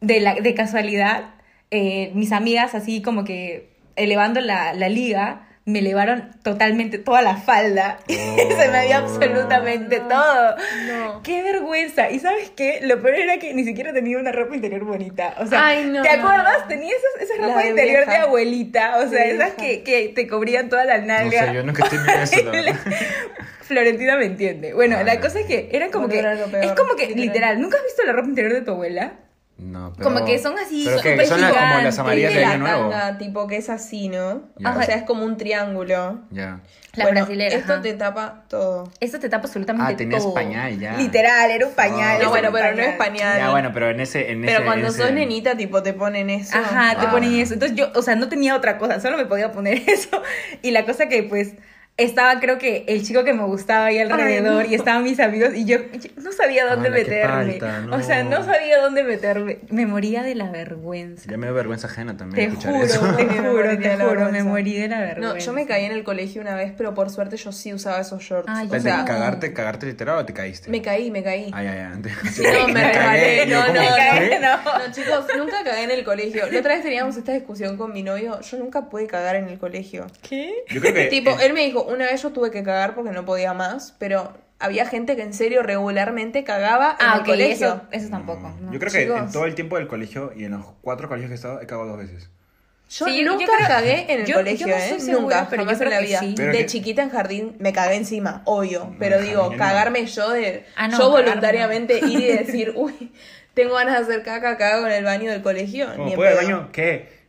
de, la, de casualidad, eh, mis amigas así como que elevando la, la liga, me elevaron totalmente toda la falda. Se me veía absolutamente No, todo. no. ¡Qué vergüenza! ¿Y sabes qué? Lo peor era que ni siquiera tenía una ropa interior bonita. O sea, Ay, no, ¿te no, acuerdas? no. Tenía esas, esas La ropa de interior vieja. de abuelita. O sea, De esas que, que te cubrían toda la No nalga. sé, yo nunca tenido eso, la. Florentina me entiende. Bueno, Ah, la ya. cosa es que era como Bueno, que. era es como que, literal. ¿nunca has visto la ropa interior de tu abuela? No, pero... Como que son así, Pero que son las, como las amarillas de Tiene Año la Nuevo. tanga, tipo que es así, ¿no? Ya. O sea, es como un triángulo. Ya. La Bueno, brasilera. Esto ajá. te tapa todo. Esto te tapa absolutamente Ah, tenías todo. pañal ya. Literal, era un pañal. Era No, bueno, pero no es pañal. pañal. Ya, bueno, pero en ese... En Pero ese- cuando en ese- sos nenita, tipo, te ponen eso. Ajá, te Ah. ponen eso. Entonces yo, o sea, no tenía otra cosa, solo me podía poner eso. Y la cosa que, pues, estaba creo que el chico que me gustaba ahí alrededor y estaban mis amigos y yo, yo no sabía dónde meterme. palta, no. O sea, no sabía dónde meterme. Me moría de la vergüenza. Ya me dio vergüenza ajena Te también escuchar juro, eso. te Me juro, te juro, me morí de la vergüenza. No, yo me caí en el colegio una vez, pero por suerte yo sí usaba esos shorts. Ay, o Vete, sea, ¿Cagarte, cagarte literal o te caíste? me caí, me caí. Ay, ay, ay. Sí, no, me cagué. Yo No, no, no. No, chicos, nunca cagué en el colegio. La otra vez teníamos esta discusión con mi novio. Yo nunca pude cagar en el colegio. ¿Qué? Yo creo que... Tipo, eh, él me dijo, una vez yo tuve que cagar porque no podía más, pero había gente que en serio regularmente cagaba en Ah, el colegio. eso, eso tampoco. no. no. Yo creo que en todo el tiempo del colegio y en los cuatro colegios que he estado, he cagado dos veces. Yo Sí, yo nunca creo- cagué en el yo- colegio, yo no ¿eh? segura, nunca, pero yo en creo la que vida. sí. De que- chiquita en jardín me cagué encima, obvio. No, pero digo, no. cagarme yo de. Ah, no, yo cagarme voluntariamente ir y decir, uy, tengo ganas de hacer caca, cago en el baño del colegio. Ni ¿puedo ir al pedo. baño? ¿Qué?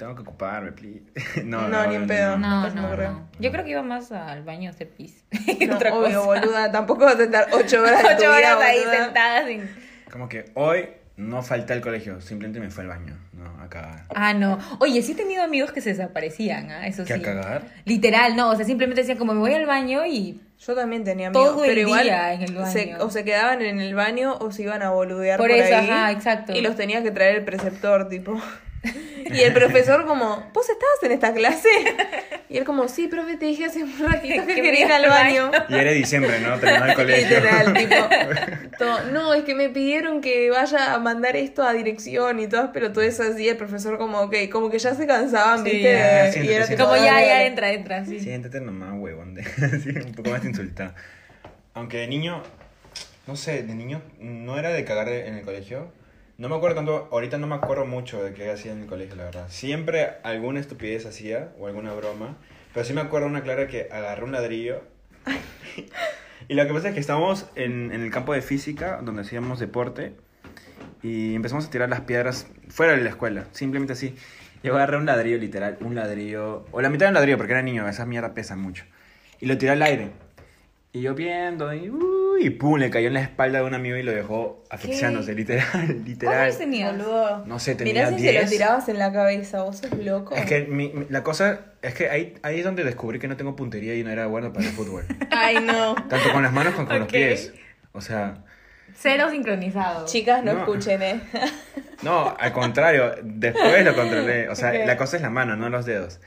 Tengo que ocuparme, please. No, No, ni en pedo. No, No no. Yo creo que iba más al baño a hacer pis. No, Otra obvio, cosa. boluda, tampoco vas a estar ocho horas Ocho vida, horas ahí boluda. sentada sin... Como que hoy no falté al colegio, simplemente me fue al baño, no, a cagar. Ah, no. Oye, sí he tenido amigos que se desaparecían, ¿ah? Eso ¿Qué, sí. a cagar? Literal, no. O sea, simplemente decían como me voy al baño y... Yo también tenía amigos, Todo el pero igual día en el baño. Se, o se quedaban en el baño o se iban a boludear Por por, eso, ahí. ajá, exacto. Y los tenía que traer el preceptor, tipo. Y el profesor como, ¿vos estabas en esta clase? Y él como, sí, profe, te dije hace un ratito que Que quería ir al baño. Y era diciembre, ¿no? Terminó el colegio. Literal, tipo. todo, no, es que me pidieron que vaya a mandar esto a dirección y todas, pero todo eso así, el profesor como, ok, como que ya se cansaban, Sí, ¿viste? ya, y era tipo, Como ya, ya entra, entra, sí. Siéntate nomás, huevón. De, sí, un poco más insultado. Aunque de niño, no sé, de niño no era de cagar en el colegio. No me acuerdo tanto, ahorita no me acuerdo mucho de qué hacía en el colegio, la verdad. Siempre alguna estupidez hacía o alguna broma. Pero sí me acuerdo una clara que agarré un ladrillo. y lo que pasa es que estábamos en, en el campo de física, donde hacíamos deporte. Y empezamos a tirar las piedras fuera de la escuela, simplemente así. Yo agarré un ladrillo, literal, un ladrillo, o la mitad de un ladrillo, porque era niño, esa mierda pesa mucho. Y lo tiré al aire. Y yo viendo, y, uy, y pum, le cayó en la espalda de un amigo y lo dejó asfixiándose, literal, ¿Cuántos literal. tenías? Boludo. No sé, tenía Mirá si se 10. lo tirabas en la cabeza, vos sos loco. Es que mi- mi- la cosa es que ahí, ahí es donde descubrí que no tengo puntería y no era bueno para el fútbol. Ay, no. Tanto con las manos como con los pies. O sea, Cero sincronizado. Chicas, no, No. escuchen, eh. no, al contrario, después lo controlé. O sea, Ok. la cosa es la mano, no los dedos.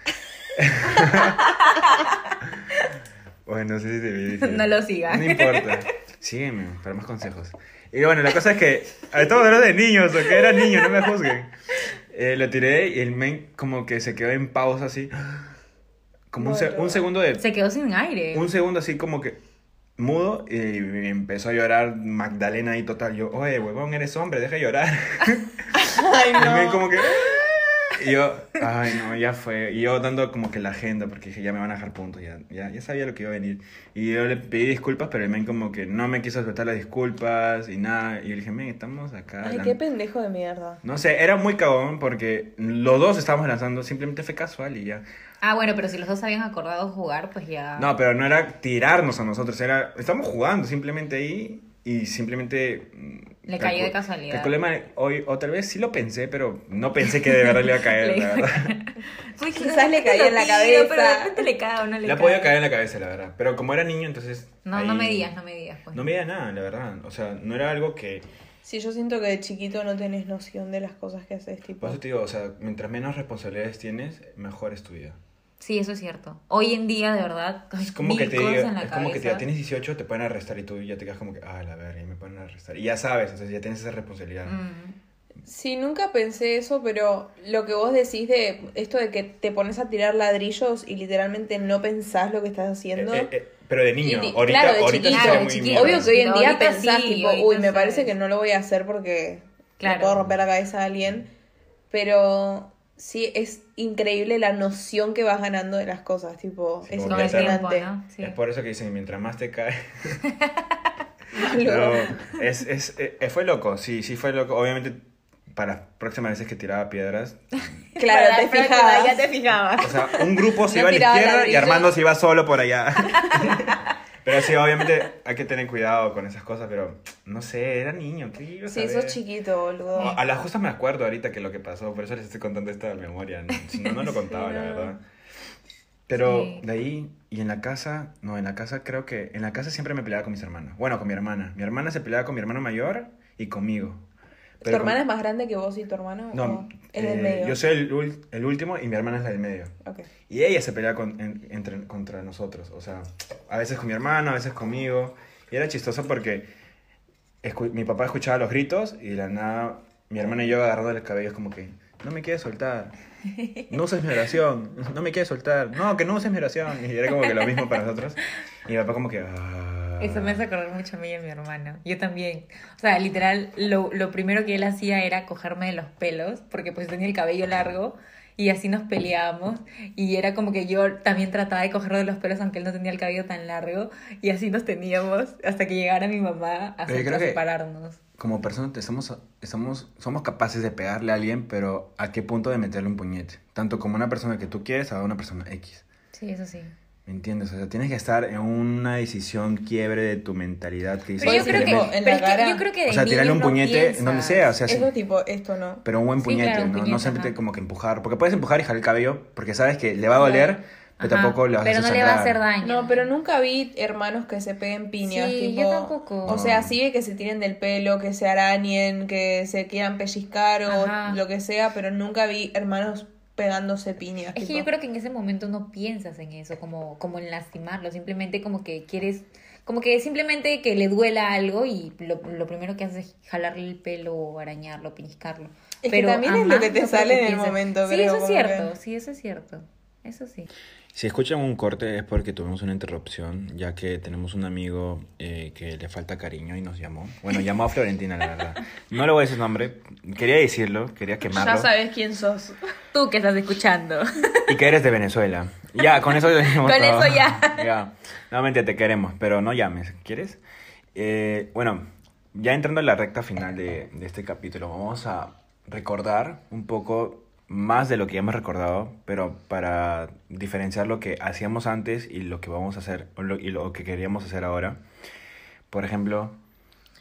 bueno, no sé si te vi. No lo sigas. No importa. Sígueme para más consejos. Y bueno, la cosa es que. Estamos hablando de niños, o que era niño, no me juzguen. Eh, lo tiré y el men como que se quedó en pausa así. Como un, se- un segundo de. Se quedó sin aire. Un segundo así como que mudo y empezó a llorar Magdalena ahí total. Yo, oye, huevón, eres hombre, deja de llorar. Ay, Y el men no. como que. Y yo, ay, no, ya fue. Y yo dando como que la agenda, porque dije, ya me van a dejar puntos, ya, ya, ya sabía lo que iba a venir. Y yo le pedí disculpas, pero el men como que no me quiso aceptar las disculpas y nada. Y yo le dije, men, estamos acá. Ay, qué pendejo de mierda. No sé, era muy cagón porque los dos estábamos lanzando, simplemente fue casual y ya. Ah, bueno, pero si los dos habían acordado jugar, pues ya. No, pero no era tirarnos a nosotros, era. Estamos jugando simplemente ahí y simplemente. Le cayó de casualidad. calculé. Hoy, otra vez sí lo pensé, pero no pensé que de verdad le iba a caer, Le la verdad. Pues Quizás le lo en la tiro, cabeza. Pero de repente le cae o no le Le ha cae. podido caer en la cabeza, la verdad. Pero como era niño, entonces. No, ahí- no me digas, no me digas. Pues. No me digas nada, la verdad. O sea, no era algo que. Sí, yo siento que de chiquito no tenés noción de las cosas que haces, tipo. Por eso te digo, o sea, mientras menos responsabilidades tienes, mejor es tu vida. Sí, eso es cierto. Hoy en día, de verdad, Es como mil que te cosas diga, en la es como que te diga, tienes 18, te pueden arrestar y tú ya te quedas como que, ah, la verga, y me pueden arrestar. Y ya sabes, entonces ya tienes esa responsabilidad. Mm. Sí, nunca pensé eso, pero lo que vos decís de esto de que te pones a tirar ladrillos y literalmente no pensás lo que estás haciendo. Eh, eh, eh, pero de niño, Y ahorita, claro, de ahorita sí chiquito, sería de muy chiquito. Obvio que hoy en día pensás, sí, tipo, uy, me sabes. parece que no lo voy a hacer porque Claro. le puedo romper la cabeza a alguien. Pero sí, es increíble la noción que vas ganando de las cosas, tipo, Sí, es impresionante. ¿no? Sí. Es por eso que dicen, mientras más te cae... Luego- No, es, es, eh, fue loco, sí, sí fue loco. Obviamente, para las próximas veces que tiraba piedras, Claro, te fijabas. Ya te fijabas. o sea, un grupo se No iba a la izquierda y. Armando se iba solo por allá. Pero sí, obviamente hay que tener cuidado con esas cosas, pero no sé, era niño, ¿qué iba a Sí, saber? sos chiquito, boludo. O- A la justa me acuerdo ahorita que lo que pasó, por eso les estoy contando esta memoria. ¿no? Si no, no lo contaba, Sí, la no. verdad. Pero Sí. de ahí, y en la casa, no, en la casa creo que, en la casa siempre me peleaba con mis hermanos. Bueno, con mi hermana. Mi hermana se peleaba con mi hermano mayor y conmigo. ¿Tu hermana es más grande que vos y tu hermano? No, ¿O es del eh, medio? yo soy el, el último y mi hermana es la del medio. Ok. Y ella se pelea con- en- entre, contra nosotros. O sea, a veces con mi hermano, a veces conmigo. Y era chistoso porque escu- mi papá escuchaba los gritos y de la nada mi hermano y yo agarrando el cabello es como que, no me quieres soltar. No uses mi oración. No me quieres soltar. No, que no uses mi oración. Y era como que lo mismo para nosotros. Y mi papá como que... "Ah". Eso me hace acordar mucho a mí y a mi hermano. Yo también. O sea, literal, lo, lo primero que él hacía era cogerme de los pelos, porque pues tenía el cabello largo, y así nos peleábamos. Y era como que yo también trataba de cogerlo de los pelos, aunque él no tenía el cabello tan largo, y así nos teníamos hasta que llegara mi mamá a, separarnos. Como personas estamos, estamos, somos capaces de pegarle a alguien, pero ¿a qué punto de meterle un puñete? Tanto como una persona que tú quieres a una persona X. Sí, eso sí. ¿Me entiendes? O sea, tienes que estar en una decisión quiebre de tu mentalidad que dices... Pero yo Puede creo ser que, tipo en pero la es que yo creo que de O sea, tirarle un no puñete en donde sea, o sea, sí, Eso tipo, esto no. pero un buen Sí, puñete, claro, un ¿no? no siempre como que empujar, porque puedes empujar y jalar el cabello, porque sabes que le va a doler, pero Ajá, tampoco le vas pero a no le va a hacer daño. No, pero nunca vi hermanos que se peguen piñas. Sí, tipo, yo tampoco. O sea, sí ve que se tiren del pelo, que se arañen, que se quieran pellizcar o Ajá. lo que sea, pero nunca vi hermanos pegándose piñas. Es que yo creo que en ese momento no piensas en eso, como, como en lastimarlo, simplemente como que quieres, como que simplemente que le duela algo y lo, lo primero que haces es jalarle el pelo o arañarlo, pellizcarlo. Es que también es lo que te no sale en el momento, Sí, creo, eso es cierto, que- sí, eso es cierto, eso sí. Si escuchan un corte es porque tuvimos una interrupción, ya que tenemos un amigo eh, que le falta cariño y nos llamó. Bueno, llamó a Florentina, la verdad. No le voy a decir nombre, quería decirlo, quería quemarlo. Ya sabes quién sos. Tú que estás escuchando. Y que eres de Venezuela. Ya, con eso Con todo. eso ya. Ya. Nuevamente te queremos, pero no llames. ¿Quieres? Eh, bueno, ya entrando en la recta final de, de este capítulo, vamos a recordar un poco más de lo que ya hemos recordado, pero para diferenciar lo que hacíamos antes y lo que vamos a hacer y lo que queríamos hacer ahora. Por ejemplo,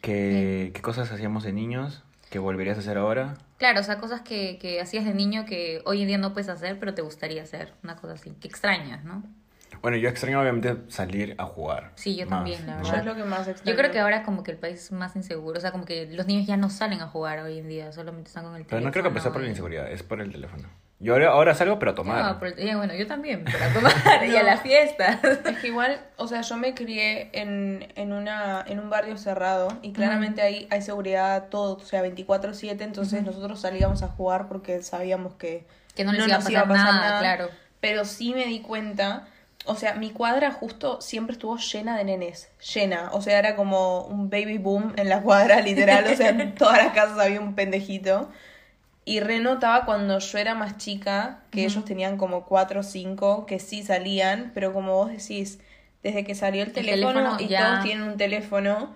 ¿qué, qué cosas hacíamos de niños que volverías a hacer ahora? Claro, o sea, cosas que, que hacías de niño que hoy en día no puedes hacer, pero te gustaría hacer, una cosa así, que extrañas, ¿no? Bueno, yo extraño obviamente salir a jugar. Sí, yo más, también, la ¿no? Yo verdad. es lo que más extraño. Yo creo que ahora como que el país es más inseguro, o sea, como que los niños ya no salen a jugar hoy en día, solamente están con el Pero teléfono. no creo que empezar por la inseguridad, es por el teléfono. Yo ahora, ahora salgo, pero a tomar. No, pero- ya, bueno, yo también, pero a tomar y a las fiestas. Es que igual, o sea, yo me crié en, en, una, en un barrio cerrado y claramente ahí hay seguridad todo, o sea, 24/7, entonces nosotros salíamos a jugar porque sabíamos que Que no les iba a pasar nada, claro. Pero sí me di cuenta, o sea, mi cuadra justo siempre estuvo llena de nenes, llena, o sea, era como un baby boom en la cuadra, literal, o sea, en todas las casas había un pendejito. Y renotaba cuando yo era más chica, que ellos tenían como cuatro o cinco, que sí salían, pero como vos decís, desde que salió el El teléfono, teléfono y ya- todos tienen un teléfono,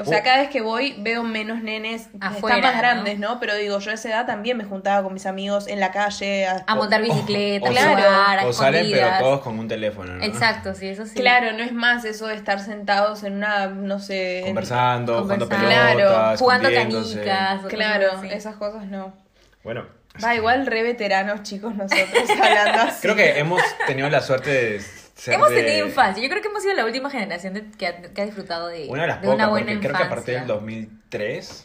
o sea, Oh. cada vez que voy veo menos nenes, Afuera, están más grandes, ¿no? Pero digo, yo a esa edad también me juntaba con mis amigos en la calle. A, A montar bicicleta, o a claro. jugar, a O salen, pero todos con un teléfono, ¿no? Exacto, sí, eso sí. Claro, no es más eso de estar sentados en una, no sé... Conversando, jugando pelotas, Claro, jugando canicas. Claro, cosas esas cosas no. Bueno. Va, igual re veteranos, chicos, nosotros hablando así. Creo que hemos tenido la suerte de ser Hemos de- tenido infancia. Yo creo que hemos sido la última generación de- que, ha, que ha disfrutado de, Una de las de una pocas, buena porque creo que a partir infancia. del 2003,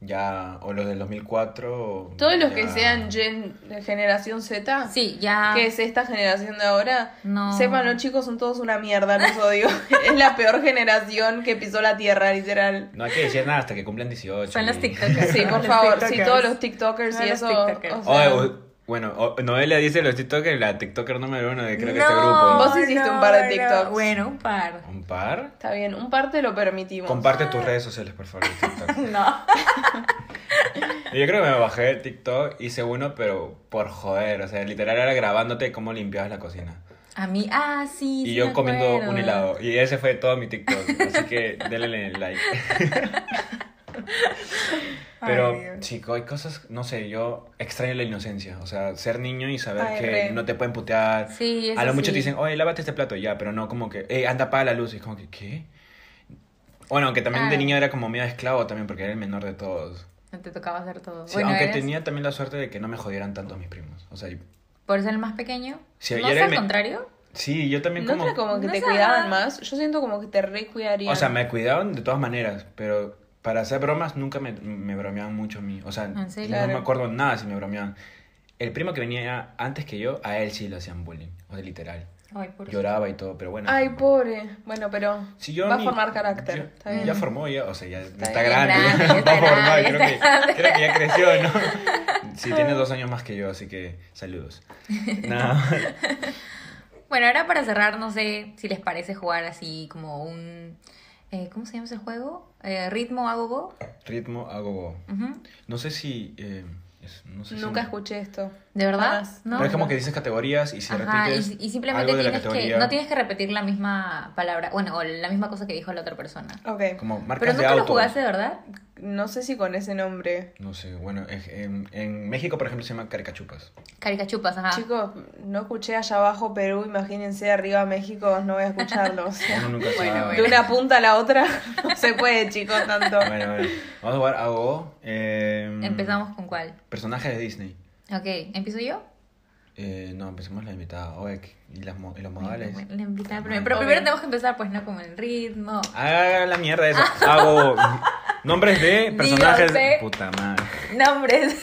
ya, o los del 2004... Todos los ya- que sean gen- de generación Z, Sí, ya. que es esta generación de ahora, No. sepan, los chicos son todos una mierda, los odio. es la peor generación que pisó la tierra, literal. No hay que decir nada hasta que cumplan 18. Son los y- TikTokers. Sí, por Los favor, sí, todos los TikTokers Son y los eso. TikTokers. o sea, Oye, bueno, o- Noelia dice los TikTokers, la TikToker número uno de creo que este grupo. Vos hiciste un par de no, TikToks. Bueno, un par. ¿Un par? Está bien, un parte lo permitimos. Comparte tus redes sociales, por favor, de TikTok. No. Yo creo que me bajé de TikTok, hice uno, pero por joder, o sea, literal era grabándote cómo limpiabas la cocina. A mí, ah, sí. Y sí yo comiendo acuerdo. un helado. Y ese fue todo mi TikTok. Así que denle like. Pero, Ay, chico, hay cosas, no sé, yo extraño la inocencia. O sea, ser niño y saber Ay, que re. no te pueden putear. Sí, eso A lo mucho sí. te dicen, oye, lávate este plato ya, pero no como que, eh, anda, apaga la luz. Y es como que, ¿qué? Bueno, aunque también de Ah. niño era como medio esclavo también, porque era el menor de todos. Te tocaba hacer todo. Sí, bueno, aunque eres- tenía también la suerte de que no me jodieran tanto mis primos. O sea, y Por ser el más pequeño. Sí, ¿No yo es al me- contrario? Sí, yo también ¿No como... era como que No te sé. cuidaban más? Yo siento como que te recuidarían. O sea, me cuidaban de todas maneras, pero para hacer bromas nunca me, me bromeaban mucho a mí. O sea, ¿En serio? no me acuerdo nada si me bromeaban. El primo que venía antes que yo, a él sí le hacían bullying. O sea, literal. Ay, por Lloraba y todo, pero bueno. Ay, pobre. Bueno, pero Si yo va a formar carácter. yo- Está bien. Ya formó, ya, o sea, ya está, bien, grande. grande, ya está va a formar, grande, creo, que, está grande. creo que ya creció, ¿no? Sí, tiene dos años más que yo, así que saludos. Nada. Bueno, ahora para cerrar, no sé si les parece jugar así como un... eh, ¿Cómo se llama ese juego? Eh, ritmo agogo. Ritmo, hago. Ujú. No sé si. eh, es- no sé si- Nunca escuché esto. ¿De verdad? ¿No? Pero es como que dices categorías y si Ajá, y, repites. y simplemente algo de la tienes que, categoría, no tienes que repetir la misma palabra, bueno, o la misma cosa que dijo la otra persona. Ok. Como marcas Pero de nunca lo auto. jugaste, ¿verdad? No sé si con ese nombre. No sé, bueno, es- en, en México, por ejemplo, se llama caricachupas. Caricachupas, ajá. Chicos, no escuché allá abajo Perú, imagínense arriba México, no voy a escucharlo. o sea, Uno nunca Bueno, sabe. de una punta a la otra no se puede, chicos, tanto. Bueno, bueno. Vamos a jugar Ago. Eh, Empezamos con cuál. Personajes de Disney. Ok, ¿empiezo yo? Eh, no, empecemos la invitada. Oye, ¿y, las, mo- y los modales? La invitada primero. Pero primero tenemos que empezar, pues, ¿no? Con el ritmo. Ah, la mierda esa. Hago nombres de personajes. Dígase. Puta madre. Nombres.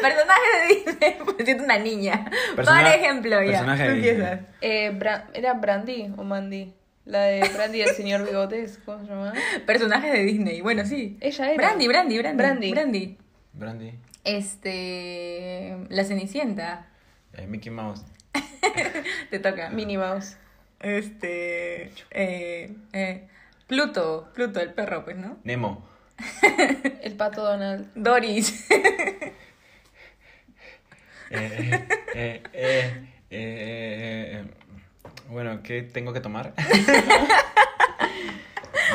Personajes de Disney, pues siento una niña. Persona- Por ejemplo, ya. personaje de Disney. Eh, Bra- ¿Era Brandy o Mandy? La de Brandy del señor Bigotes, ¿cómo se llama? Personajes de Disney. Bueno, sí. Ella era. Brandy, Brandy, Brandy. Brandy. Brandy. Brandy. Este. La Cenicienta. Eh, Mickey Mouse. Te toca. Minnie Mouse. Este. Eh, eh, Pluto. Pluto, el perro, pues, ¿no? Nemo. El pato Donald. Doris. Eh, eh, eh, eh, eh, eh, bueno, ¿qué tengo que tomar?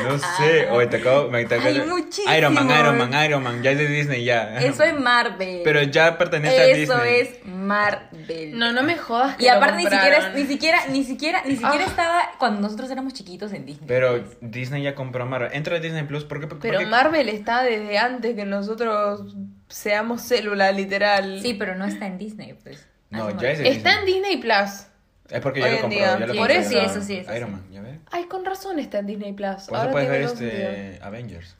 No sé. Oye, te acabo, me te acabo- Hay muchísimos. Iron Man, Iron Man, Iron Man. Ya es de Disney, ya. Eso es Marvel. Pero ya pertenece a Eso Disney. es Marvel. No, no me jodas. Que Y lo aparte ni siquiera, ni siquiera, ni siquiera, ni siquiera Ah. estaba cuando nosotros éramos chiquitos en Disney. Pero Disney ya compró Marvel. Entra a Disney Plus. ¿Por qué? por Pero qué- Marvel está desde antes que nosotros seamos célula, literal. Sí, pero no está en Disney, pues. No, ya es de Está Disney. en Disney Plus. Es porque hoy ya lo en compró. día. Ya lo Sí, compró. eso sí, eso sí, eso Iron sí. Man. Ay, con razón está en Disney Plus. Por eso Ahora puedes ver tiene todo sentido. este Avengers.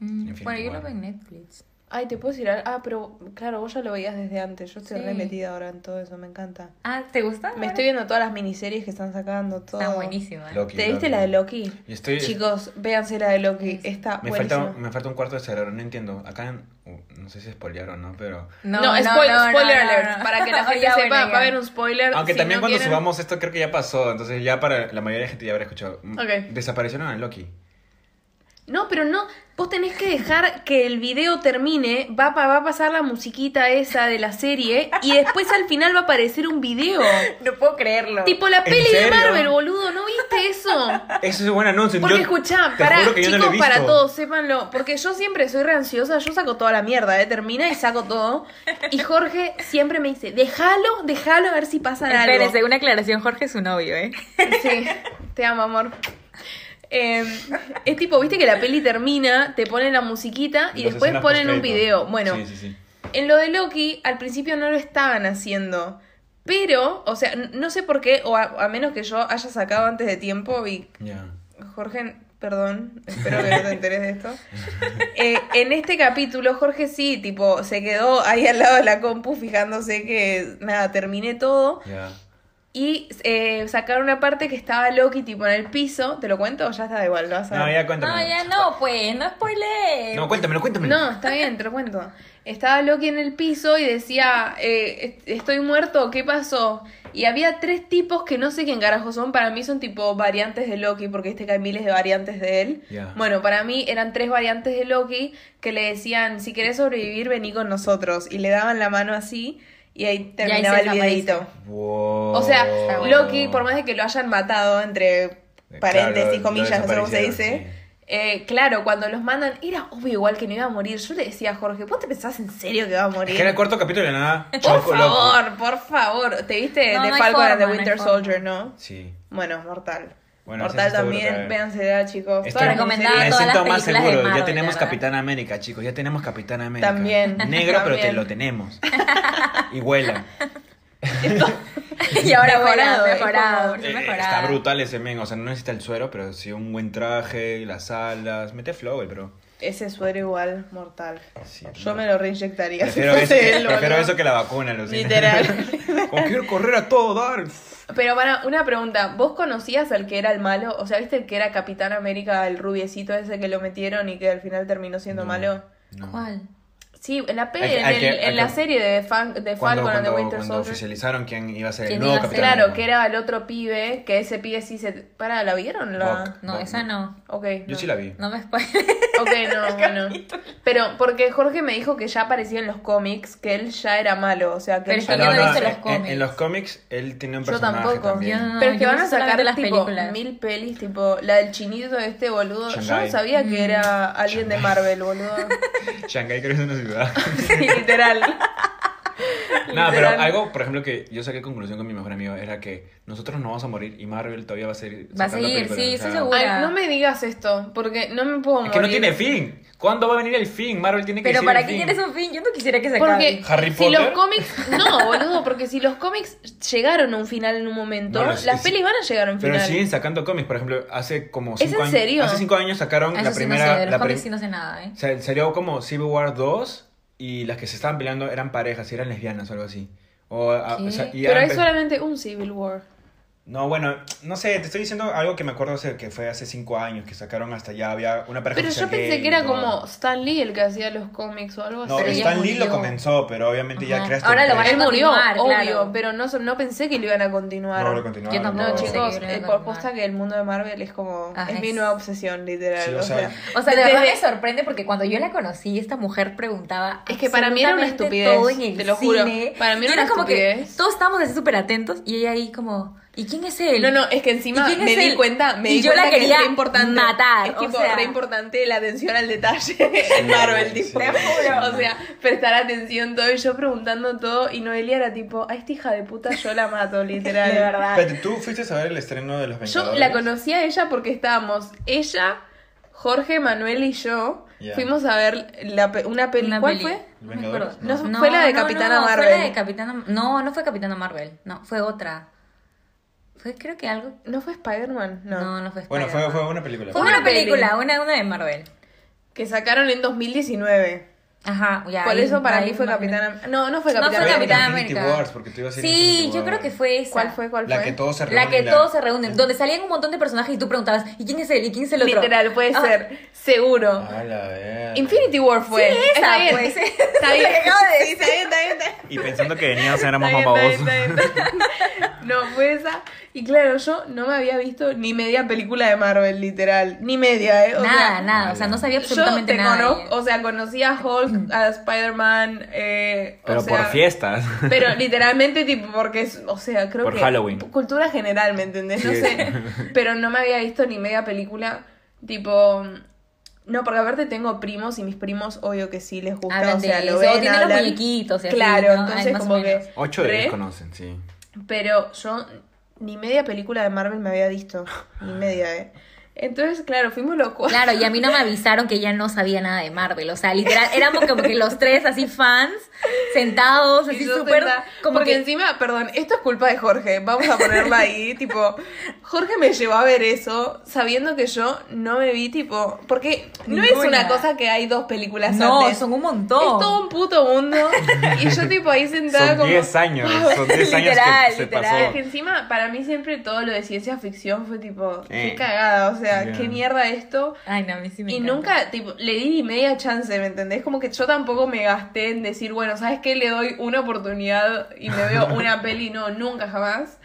Mm, Infinity bueno, yo War. lo veo en Netflix. Ay, te puedo decir. algo? Ah, pero claro, vos ya lo veías desde antes. Yo estoy Sí. re metida ahora en todo eso, me encanta. Ah, ¿te gusta? Me estoy viendo todas las miniseries que están sacando, todo. Está buenísima. Loki, ¿Te viste Loki. la de Loki? Y estoy- Chicos, véanse la de Loki. Está Me falta, me falta un cuarto de cerebro, no entiendo. Acá, en- uh, no sé si spoilearon o no, pero... No, spoil- no, spoiler no, alert. no. Para que la gente sepa, bueno, va a haber un spoiler. Aunque si también no cuando quieren- subamos esto creo que ya pasó, entonces ya para la mayoría de gente ya habrá escuchado. Mm, Ok. Desaparecieron a Loki. No, pero no, vos tenés que dejar que el video termine, va, pa- va a pasar la musiquita esa de la serie y después al final va a aparecer un video. No puedo creerlo. Tipo la ¿En peli de? Marvel, boludo, ¿no viste eso? Eso es un buen anuncio. Porque yo escuchá, para no chicos, para todos, sépanlo, porque yo siempre soy re ansiosa, yo saco toda la mierda, ¿eh? Termina y saco todo. Y Jorge siempre me dice, déjalo, déjalo a ver si pasa algo. Espérese, una aclaración, Jorge es su novio, ¿eh? Sí, te amo, amor. Eh, es tipo, viste que la peli termina, te ponen la musiquita y después ponen un video. Bueno, Sí, sí, sí. en lo de Loki, al principio no lo estaban haciendo. Pero, o sea, no sé por qué, o a, a menos que yo haya sacado antes de tiempo y Ya. Jorge, perdón, espero que no te enteres de esto. Eh, en este capítulo, Jorge sí, tipo, se quedó ahí al lado de la compu fijándose que, nada, terminé todo. Ya. Y eh, sacaron una parte que estaba Loki, tipo, en el piso. ¿Te lo cuento o ya está igual? ¿Lo vas a No, ya cuéntame. No, ya no, pues, no spoiler. No, cuéntamelo, cuéntamelo. No, está bien, te lo cuento. Estaba Loki en el piso y decía, eh, est- estoy muerto, ¿qué pasó? Y había tres tipos que no sé quién carajo son, para mí son tipo variantes de Loki, porque este que hay miles de variantes de él. Bueno, para mí eran tres variantes de Loki que le decían, si querés sobrevivir, vení con nosotros. Y le daban la mano así y ahí terminaba el videito. Wow. O sea. Loki, por más de que lo hayan matado, entre Claro, paréntesis, lo comillas, no sé cómo se dice. eh, claro, cuando los mandan, era obvio igual que no iba a morir. Yo le decía a Jorge, ¿vos te pensás en serio que va a Es morir? que en el cuarto capítulo de nada. Por Choco favor, por favor. ¿Te viste No, de no Falcon and the no Winter forma. Soldier, no? Sí. Bueno, mortal. Bueno, está también, brutal. véansela, chicos. Estoy- recomendada todas las siento más de seguro. ya tenemos ¿verdad? Capitán América, chicos. Ya tenemos Capitán América. También, Negro, pero te lo tenemos. Y vuela. y ahora Mejorado, mejorado. Eh, mejorado. está brutal ese men. O sea, no necesita el suero, pero sí un buen traje, las alas. Mete flow, el bro. Ese suero igual, mortal. Sí, Yo no. me lo reinyectaría. Prefiero, si eso, que, prefiero eso que la vacuna, Lucina. Literal. Como quiero correr a todo dar. Pero para una pregunta, ¿vos conocías al que era el malo? O sea, ¿viste el que era Capitán América, el rubiecito ese que lo metieron y que al final terminó siendo No. malo? No. ¿Cuál? Sí, en la, Al que- en, el- que- en la serie de, Fan, de Cuando, Falcon and the cuando, Winter cuando oficializaron quién iba a ser el ¿Quién nuevo iba capitán. Claro, América. que era el otro pibe, que ese pibe sí se... Para, ¿la vieron? La... Buck. No, Buck. esa no. Ok. Yo no. sí la vi. No me spoiles. Ok, no, bueno. Pero porque Jorge me dijo que ya aparecía en los cómics, que él ya era malo, o sea, que Pero él ya no en- los en- cómics. En, los cómics él tiene un Yo personaje tampoco. también. Yo no. Pero es que van a sacar las tipo películas. mil pelis, tipo la del chinito de este boludo. Yo Shanghai. no sabía que era Mm. alguien de Marvel, boludo. Shanghái creo que es ciudad. Sí, literal. No, pero algo, por ejemplo, que yo saqué conclusión con mi mejor amigo era que nosotros no vamos a morir y Marvel todavía va a seguir. Va a seguir, sí, o estoy segura. Ay, no me digas esto, porque no me puedo Es morir. que no tiene fin. ¿Cuándo va a venir el fin? Marvel tiene que Pero ¿para el qué fin. quieres un fin? Yo no quisiera que se Porque acabe. ¿Harry si Potter? los cómics... No, boludo, porque si los cómics llegaron a un final en un momento, las pelis van a llegar a un Pero final. siguen sacando cómics. Por ejemplo, hace como ¿Es cinco en años. serio? Hace cinco años sacaron Eso la sí primera. no sé, de los la cómics sí no sé nada, ¿eh? O sea, salió como Civil War 2 y las que se estaban peleando eran parejas y eran lesbianas o algo así. O, a- ¿Qué? o sea, y Pero hay solamente un Civil War. No, bueno, no sé, te estoy diciendo algo que me acuerdo hace- que fue hace cinco años, que sacaron hasta ya, había una pareja Pero yo pensé gay que era como Stan Lee el que hacía los cómics o algo así. No, Pero ya Stan Lee lo comenzó, pero obviamente ya Ajá. creaste... Ahora un lo van a murió, obvio, pero no, no pensé que lo iban a continuar. No, lo continuaron. Yo tampoco No, chicos, que por posta que el mundo de Marvel es como. Ah, es es- mi nueva obsesión, literal. Sí, o sea, O sea, de verdad me sorprende porque cuando yo la conocí, esta mujer preguntaba. Es que para mí era una estupidez, todo en el te lo juro. cine. Para mí era una como que estupidez. todos estábamos así súper atentos y ella ahí como, ¿y quién es él? No, no, es que ¿Y encima me di él? cuenta, me Y di yo la cuenta que quería es re importante. matar, Es o tipo sea. re importante la atención al detalle en Marvel, sí, tipo. sí. O sea, prestar atención todo y yo preguntando todo y Noelia era tipo, a esta hija de puta yo la mato, literal. De verdad. Espérate, ¿tú fuiste a ver el estreno de Los Yo Vengadores? la conocí a ella porque estábamos ella, Jorge, Manuel y yo. Fuimos a ver la pe- una peli. Una ¿Cuál peli. fue? No acuerdo. no. Fue la de Capitana no, Fue Marvel. la de Capitana... No, no fue Capitana Marvel. No, fue otra. Fue creo que algo... ¿No fue Spider-Man? No. No, no, fue Bueno, fue, Spider-Man. fue una película. Fue Una película, una, una de Marvel. Que sacaron en 2019. Ajá, ya. Por eso para mí fue. Capitana. No, no fue No Capitana fue Fue Capitana América. Infinity América. Wars, porque tú ibas a decir Sí, Infinity yo War. creo que fue esa. ¿Cuál fue? ¿Cuál La fue? que todos se La reúnen. que la- todos se reúnen, donde salían un montón de personajes y tú preguntabas, ¿y quién es él? ¿Y quién es el otro? Literal, puede Ah, ser. Seguro. A la verga. Infinity War fue. Sí, esa, está bien. pues. Está bien. La que acabo de Sí, está bien, está bien, está bien. Y pensando que veníamos éramos Está más bien. No, fue esa. Y claro, yo no me había visto ni media película de Marvel, literal. Ni media, ¿eh? O Nada, sea, nada, o sea, no sabía Yo absolutamente te nada. conozco, o sea, conocí a Hulk, a Spider-Man, eh, Pero o sea, por fiestas. Pero literalmente, tipo, porque es, o sea, creo Por que. Halloween. Cultura general, ¿me entendés? No Sí, sé. Pero no me había visto ni media película. Tipo. No, porque aparte tengo primos y mis primos, obvio que sí les gusta. Hablan o sea, lo ven, tienen los muñequitos y así, Claro, entonces como que. Ocho de ellos conocen, sí. Pero yo ni media película de Marvel me había visto. Ni media, ¿eh? Entonces, claro, fuimos cuatro. Claro, y a mí no me avisaron que ella no sabía nada de Marvel. O sea, literal, éramos como que los tres así fans, sentados, así súper. Como porque que. encima, perdón, esto es culpa de Jorge, vamos a ponerlo ahí, tipo, Jorge me llevó a ver eso sabiendo que yo no me vi, tipo, porque no es una cosa que hay dos películas No, antes. son un Es montón. todo un puto mundo y yo tipo ahí sentada Son como... 10 años, son 10 años Literal, que se literal. pasó. Es que encima, para mí siempre todo lo de ciencia ficción fue tipo, Eh. qué cagada, o sea, Qué mierda esto. Ay, no, a mí sí me Y encanta. nunca, tipo, le di ni media chance, ¿me entendés? Como que yo tampoco me gasté en decir, bueno, ¿sabes qué? Le doy una oportunidad y me veo una peli. No, nunca, jamás.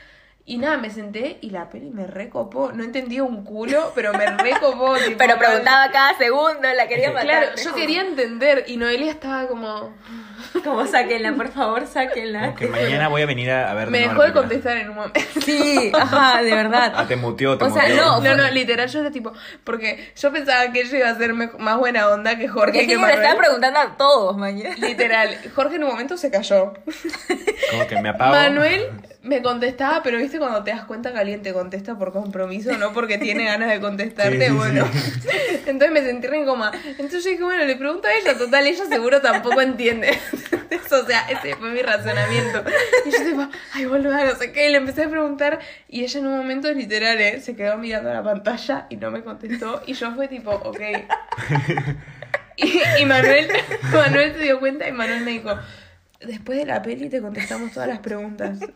Y nada, me senté y la peli me recopó. No entendía un culo, pero me recopó. tipo, Pero preguntaba cada segundo, la quería matar. Claro, yo quería entender y Noelia estaba como... Como sáquenla, por favor, sáquenla. Como que mañana voy a venir a, a ver Me dejó de contestar en un momento. Sí, ajá, de verdad. Ah, te muteó, te O sea, muteó. no, No, no, literal, yo era tipo... Porque yo pensaba que ella iba a ser me- más buena onda que Jorge es que que le estaba preguntando a todos, mañana. Literal, Jorge en un momento se cayó. Como que me apago. Manuel Me contestaba, pero viste cuando te das cuenta que alguien te contesta por compromiso, no porque tiene ganas de contestarte, Sí, bueno. sí. Entonces me sentí re incómoda. Entonces yo dije, bueno, le pregunto a ella, total, ella seguro tampoco entiende. Eso, o sea, ese fue mi razonamiento. Y yo tipo, ay, boluda, no sé qué, y le empecé a preguntar y ella en un momento literal, ¿eh? se quedó mirando la pantalla y no me contestó. Y yo fue tipo, ok. Y, y Manuel, Manuel se dio cuenta y Manuel me dijo, después de la peli te contestamos todas las preguntas.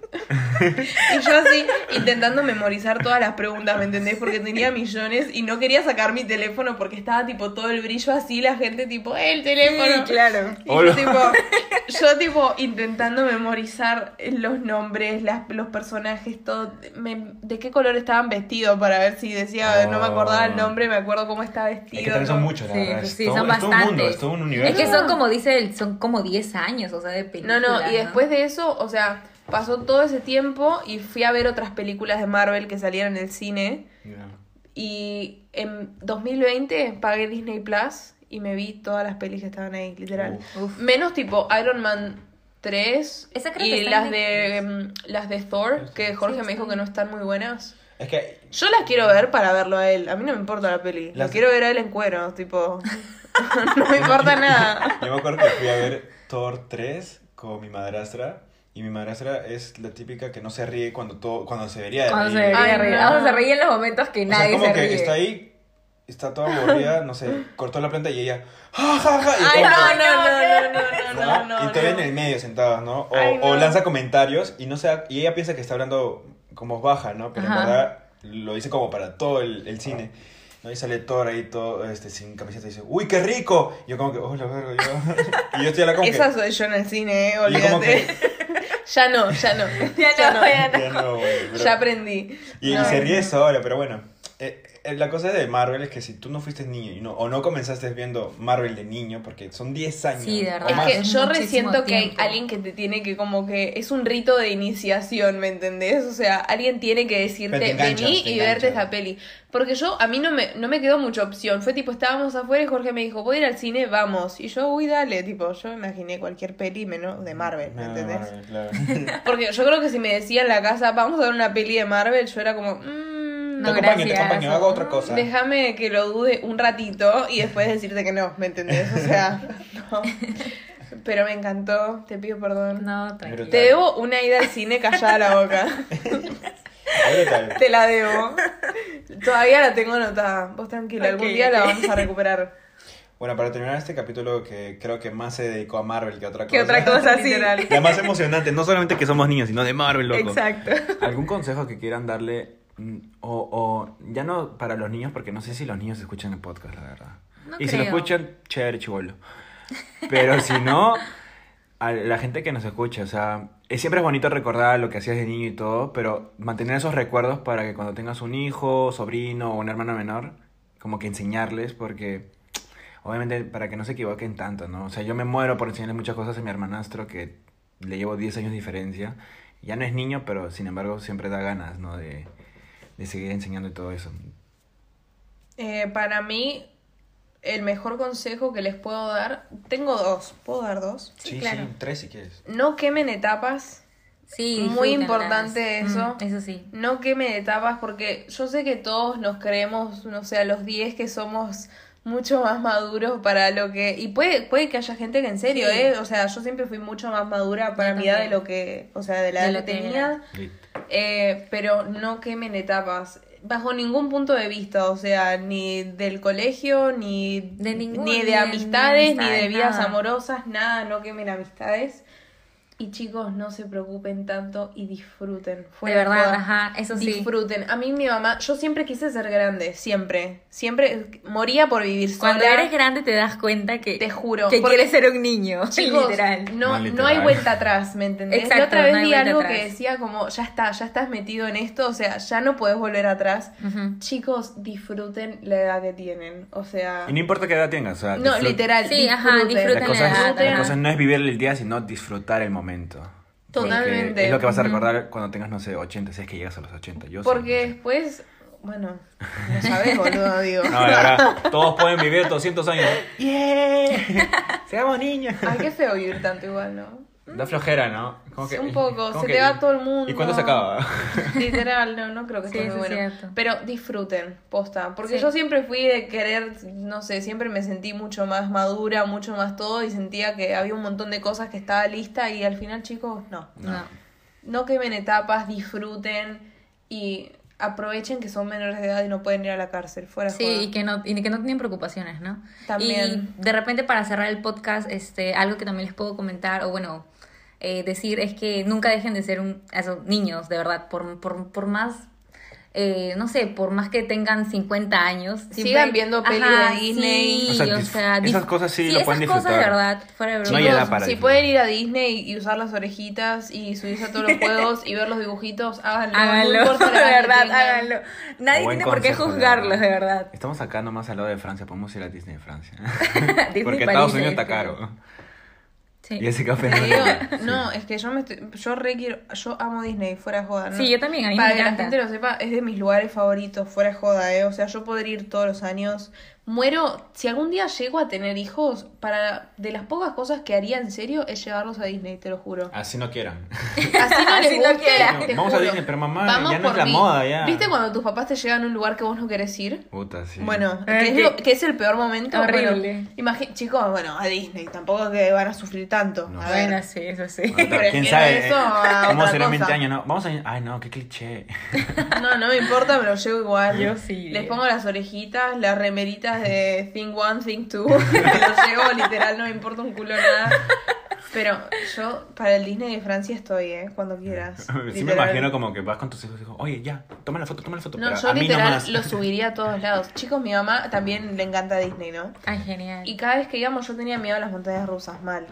Y yo así, intentando memorizar todas las preguntas, ¿me entendés? Porque tenía millones y no quería sacar mi teléfono porque estaba tipo todo el brillo así, la gente tipo, "Eh, el teléfono. claro. Y yo Hola. tipo, yo tipo intentando memorizar los nombres, las, los personajes, todo, me- de qué color estaban vestidos para ver si decía, no me acordaba el nombre, me acuerdo cómo estaba vestido. Es que también son muchos, la Sí, verdad. sí, Es sí, todo- son es todo un mundo, bastantes. es todo un Es universo. que son como dice él, son como 10 años, o sea, de película. no, y después de eso, o sea, pasó todo ese tiempo y fui a ver otras películas de Marvel que salieron en el cine. Y en 2020 pagué Disney Plus y me vi todas las pelis que estaban ahí, literal. Uf. Menos tipo Iron Man 3 Esa creo que y las de em, las de Thor, que Jorge Sí, me dijo que no están muy buenas. Es que Yo las quiero ver para verlo a él. A mí no me importa la peli. Las- Lo quiero ver a él en cuero, tipo. no me importa nada. Yo me acuerdo que fui a ver Thor 3 con mi madrastra. Y mi madrastra es la típica que no se ríe cuando todo, cuando se debería de Cuando se debería Ay, reír. no. O sea, se ríe en los momentos que O sea, nadie como se que ríe. está ahí, está toda aburrida, no sé, cortó la planta y ella, ¡ja, ja, ja! Y Ay, como no, que- no, no, no, no, no, no. y todavía no. en el medio sentados, ¿no? O, Ay, o lanza comentarios y no se, y ella piensa que está hablando con voz baja, ¿no? Pero Ajá. en verdad lo dice como para todo el, el cine. ¿No? Y sale Thor ahí todo este, sin camiseta y dice, ¡Uy, qué rico! Y yo como que, ¡Oh, la verga! Yo... y yo estoy a la como que, Esa soy yo en el cine, eh, olvídate. ya no, ya no. Ya no, ya ya no, pero- Ya aprendí. Y, se ríe sola, pero bueno. eh, la cosa de Marvel es que si tú no fuiste niño y no, o no comenzaste viendo Marvel de niño, porque son 10 años. Sí, de o verdad. Es más. que Es yo resiento que hay alguien que te tiene que como que es un rito de iniciación, ¿me entendés? O sea, alguien tiene que decirte, vení te y verte esta peli. Porque yo, a mí no me, no me quedó mucha opción. Fue tipo, estábamos afuera y Jorge me dijo, voy a ir al cine, vamos. Y yo, uy, dale, tipo, yo me imaginé cualquier peli menos de Marvel, ¿me No, entendés? Marvel, claro. Porque yo creo que si me decía en la casa, vamos a ver una peli de Marvel, yo era como, mmm, No, te acompaño, te acompaño, hago otra cosa. Déjame que lo dude un ratito y después decirte que no, ¿me entendés? O sea, no. Pero me encantó, te pido perdón. No, tranquilo. Te debo una ida al cine callada la boca. Te la debo. Todavía la tengo anotada. Vos tranquila, algún día la vamos a recuperar. Bueno, para terminar este capítulo que creo que más se dedicó a Marvel que a otra cosa. ¿Qué otra cosa sí? La más emocionante, no solamente que somos niños, sino de Marvel, loco. Exacto. ¿Algún consejo que quieran darle? Mm, O, o ya no para los niños, porque no sé si los niños escuchan el podcast, la verdad. No y si lo creo. escuchan, chévere, chivolo. Pero si no, a la gente que nos escucha, o sea, es, siempre es bonito recordar lo que hacías de niño y todo, pero mantener esos recuerdos para que cuando tengas un hijo, sobrino o un hermano menor, como que enseñarles, porque obviamente para que no se equivoquen tanto, ¿no? O sea, yo me muero por enseñarle muchas cosas a mi hermanastro que le llevo 10 años de diferencia. Ya no es niño, pero sin embargo siempre da ganas, ¿no? De, de seguir enseñando y todo eso. Eh, para mí, el mejor consejo que les puedo dar, tengo dos, ¿puedo dar dos? Sí, claro. tres si quieres. No quemen etapas, Sí, Muy importante eso. Mm, eso sí. no quemen etapas porque yo sé que todos nos creemos, no sé, a los 10 que somos mucho más maduros para lo que... Y puede, puede que haya gente que en serio, Sí. ¿eh? O sea, yo siempre fui mucho más madura para Yo mi edad de lo que... O sea, de la De edad lo que tenía. Eh, pero no quemen etapas. Bajo ningún punto de vista, o sea, ni del colegio, ni De ningún- ni ni de de- amistades, ni de amistades, vidas nada. amorosas, nada, no quemen amistades. Y chicos, no se preocupen tanto y disfruten. De verdad, ajá, eso sí. Disfruten. A mí mi mamá, yo siempre quise ser grande, siempre. Siempre moría por vivir sola. Cuando eres grande te das cuenta que, Te juro, que porque- quieres ser un niño, Chicos, literal. No, No, no literal. hay vuelta atrás, ¿me entendés? Exacto, la otra vez no vi algo atrás. que decía como, ya está, ya estás metido en esto, o sea, ya no puedes volver atrás. Chicos, disfruten la edad que tienen, o sea... Y no importa qué edad tengas, o sea, No, literal, Sí, ajá, disfruten. disfruten La cosa, la edad, es, la cosa no es vivir el día, sino disfrutar el momento. Totalmente. Es lo que vas a recordar cuando tengas, no sé, 80, si es que llegas a los 80. Yo sí, Porque no sé. después, bueno, no sabes, boludo, digo. No, y ahora todos pueden vivir 200 años. ¡Yeah! ¡Seamos niños! Ay, qué feo vivir tanto igual, ¿no? Da flojera, ¿no? Como Sí, un poco, como se que- te va todo el mundo. ¿Y cuándo se acaba? Literal, no, no creo que Sí, esté muy bueno. cierto. Pero disfruten, posta. Porque Sí. yo siempre fui de querer, no sé, siempre me sentí mucho más madura, mucho más todo y sentía que había un montón de cosas que estaba lista y al final, chicos, no. No. No quemen etapas, disfruten y aprovechen que son menores de edad y no pueden ir a la cárcel. Fuera Sí, joda. y que no, y que no tienen preocupaciones, ¿no? También. Y de repente para cerrar el podcast, este, algo que también les puedo comentar, o bueno, eh, decir es que nunca dejen de ser un, eso, niños, de verdad, por, por, por más, eh, no sé, por más que tengan 50 años. Sigan viendo pelis de Disney. Sí, O o sea, sea, dis- esas cosas sí lo pueden esas cosas de disfrutar. verdad, fuera de No hay para si pueden ir a Disney y usar las orejitas y subirse a todos los juegos y ver los dibujitos, háganlo. Háganlo, no de verdad, háganlo. Nadie Buen tiene por qué juzgarlos, de verdad. Estamos acá nomás al lado de Francia, podemos ir a Disney de Francia. Disney Porque París, Estados Unidos está caro. Sí. Y ese café no digo, no, es que yo me estoy, yo re quiero, yo amo Disney, fuera de joda, ¿no? Sí, yo también, a mí Para me que la gente lo sepa, es de mis lugares favoritos, fuera de joda, ¿eh? O sea, yo poder ir todos los años. Muero, si algún día llego a tener hijos, para de las pocas cosas que haría en serio es llevarlos a Disney, te lo juro. Así no quieran. Así no Así les no guste, quieran. te Vamos a. Disney, pero mamá, Vamos ya no es la mí. moda, ya. ¿Viste cuando tus papás te llevan a un lugar que vos no querés ir? Puta, sí. Bueno, Eh, que es, que- lo- que es el peor momento. Horrible. Bueno, imagi- chicos, bueno, a Disney, tampoco que van a sufrir tanto. No. A ver. Bueno, sí, eso sí. Bueno, pero ¿Quién prefiero sabe? eso a ¿Cómo otra será en 20 cosa. años? No, vamos a... Ay, no, qué cliché. No, no me importa, me lo llevo igual. Yo sí. Les pongo las orejitas, las remeritas de Thing One, Thing Two. me lo llevo, literal, no me importa un culo nada. Pero yo para el Disney de Francia estoy, ¿eh? Cuando quieras. Sí me imagino como que vas con tus hijos y digo, oye, ya, toma la foto, toma la foto. No, pero yo a mí literal nomás. lo subiría a todos lados. Chicos, mi mamá también le encanta Disney, ¿no? Ay, genial. Y cada vez que íbamos yo tenía miedo a las montañas rusas, mal.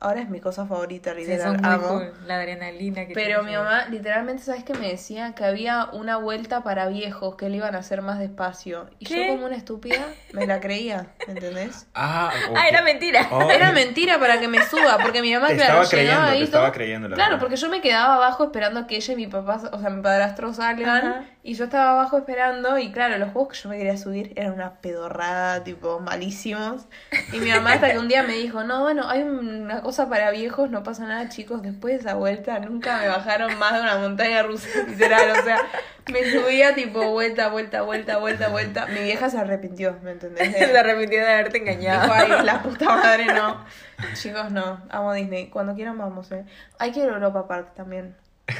Ahora es mi cosa favorita, Sí, literal. son muy amo. cool. La adrenalina que Pero mi mamá, literalmente, ¿sabes qué me decía? Que había una vuelta para viejos que le iban a hacer más despacio. Y ¿Qué? yo, como una estúpida, me la creía, ¿entendés? Ah, Ah, era mentira. Oh, Era mentira para que me suba, porque mi mamá, Te claro, estaba creyendo, ahí te estaba creyendo, la Claro, verdad. porque yo me quedaba abajo esperando que ella y mi papá, o sea, mi padrastro salgan. Ajá. Y yo estaba abajo esperando. Y claro, los juegos que yo me quería subir eran una pedorrada, tipo, malísimos. Y mi mamá hasta que un día me dijo, no, bueno, hay una cosa para viejos, no pasa nada, chicos. Después de esa vuelta nunca me bajaron más de una montaña rusa, literal. O sea, me subía tipo vuelta, vuelta, vuelta, vuelta, vuelta. Mi vieja se arrepintió, ¿me entendés? De- Se arrepintió de haberte Dijo, engañado. ay, la puta madre, no. Chicos, no. Amo Disney. Cuando quieran vamos, eh. Hay que ir a Europa Park también.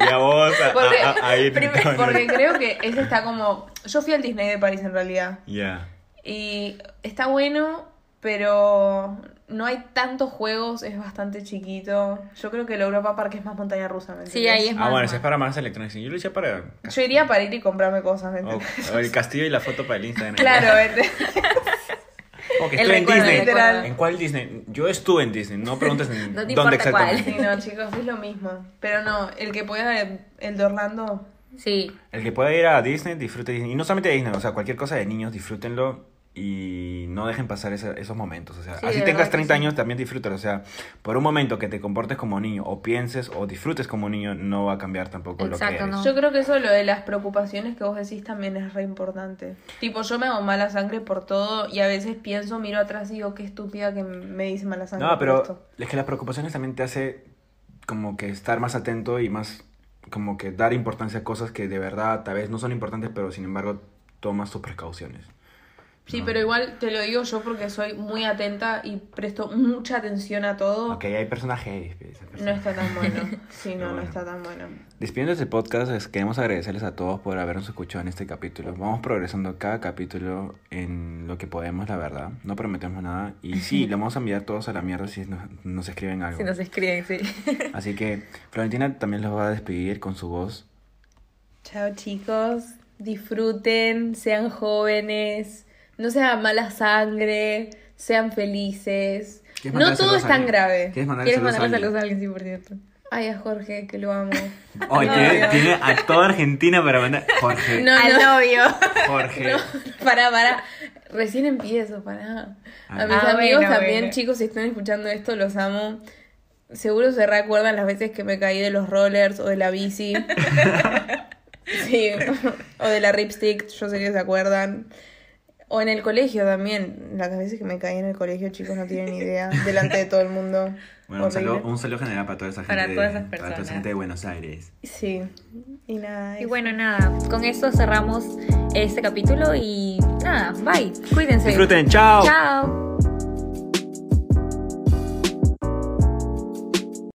Y a vos, a, Porque- a- a- ir porque creo que ese está como... Yo fui al Disney de París en realidad. Ya. Y está bueno, pero no hay tantos juegos, es bastante chiquito. Yo creo que el Europa Park es más montaña rusa, ¿me Sí, entendés? ahí es más. Ah, bueno, más. ese es para más electrónicos. Yo lo hice para... Yo iría para ir y comprarme cosas, ¿me o- entendés? o el castillo y la foto para el Instagram. Claro, ¿entendés? Como que El estuve en Disney. ¿En cuál Disney? Yo estuve en Disney. No preguntes en No te dónde importa cuál. exactamente. Sí, no, chicos, es lo mismo. Pero no, el que pueda, el, el de Orlando, Sí. El que pueda ir a Disney, disfrute Disney. Y no solamente Disney, o sea, cualquier cosa de niños, disfrútenlo y no dejen pasar esa- esos momentos. O sea, Sí, así tengas verdad que 30 sí. años, también disfrútalo. O sea, por un momento que te comportes como niño, o pienses, o disfrutes como niño, no va a cambiar tampoco lo que eres. no. Yo creo que eso lo de las preocupaciones que vos decís también es re importante. Tipo, yo me hago mala sangre por todo y a veces pienso, miro atrás y digo, qué estúpida que me dice mala sangre. No, por pero esto". es que las preocupaciones también te hace como que estar más atento y más como que dar importancia a cosas que de verdad tal vez no son importantes, pero sin embargo tomas tus precauciones. Sí, pero igual te lo digo yo porque soy muy atenta y presto mucha atención a todo. Ok, hay personajes. esas No está tan bueno. Sí, no, no está tan bueno. Despidiendo este podcast, queremos agradecerles a todos por habernos escuchado en este capítulo. Vamos progresando cada capítulo en lo que podemos, la verdad. No prometemos nada. Y sí, le vamos a enviar todos a la mierda si nos, nos escriben algo. Si nos escriben, sí. Así que Florentina también los va a despedir con su voz. Chao chicos, disfruten, sean jóvenes, no sean mala sangre, sean felices. ¿Quieres No todo es tan alguien? grave. ¿Quieres mandar ¿Quieres saludos a mandar alguien? saludos a alguien, sí, por cierto? Ay, a Jorge, que lo amo. Oye, No, tiene, no. a toda Argentina para mandar. Jorge. No, Al no. novio. Jorge. Para, para. Recién empiezo, para. Ah. A mis Ah, amigos bueno, también, bueno. chicos, si están escuchando esto, los amo. Seguro se recuerdan las veces que me caí de los rollers o de la bici. sí, o de la ripstick, yo sé que se acuerdan. O en el colegio también. Las veces que me caí en el colegio, chicos, no tienen ni idea. Delante de todo el mundo. Bueno, un saludo, un saludo general para toda esa gente, Para todas esas para toda esa personas. gente de Buenos Aires. Sí. Y nada. Y eso. bueno, nada, con esto cerramos este capítulo y nada, bye, cuídense. Disfruten, chao. Chao.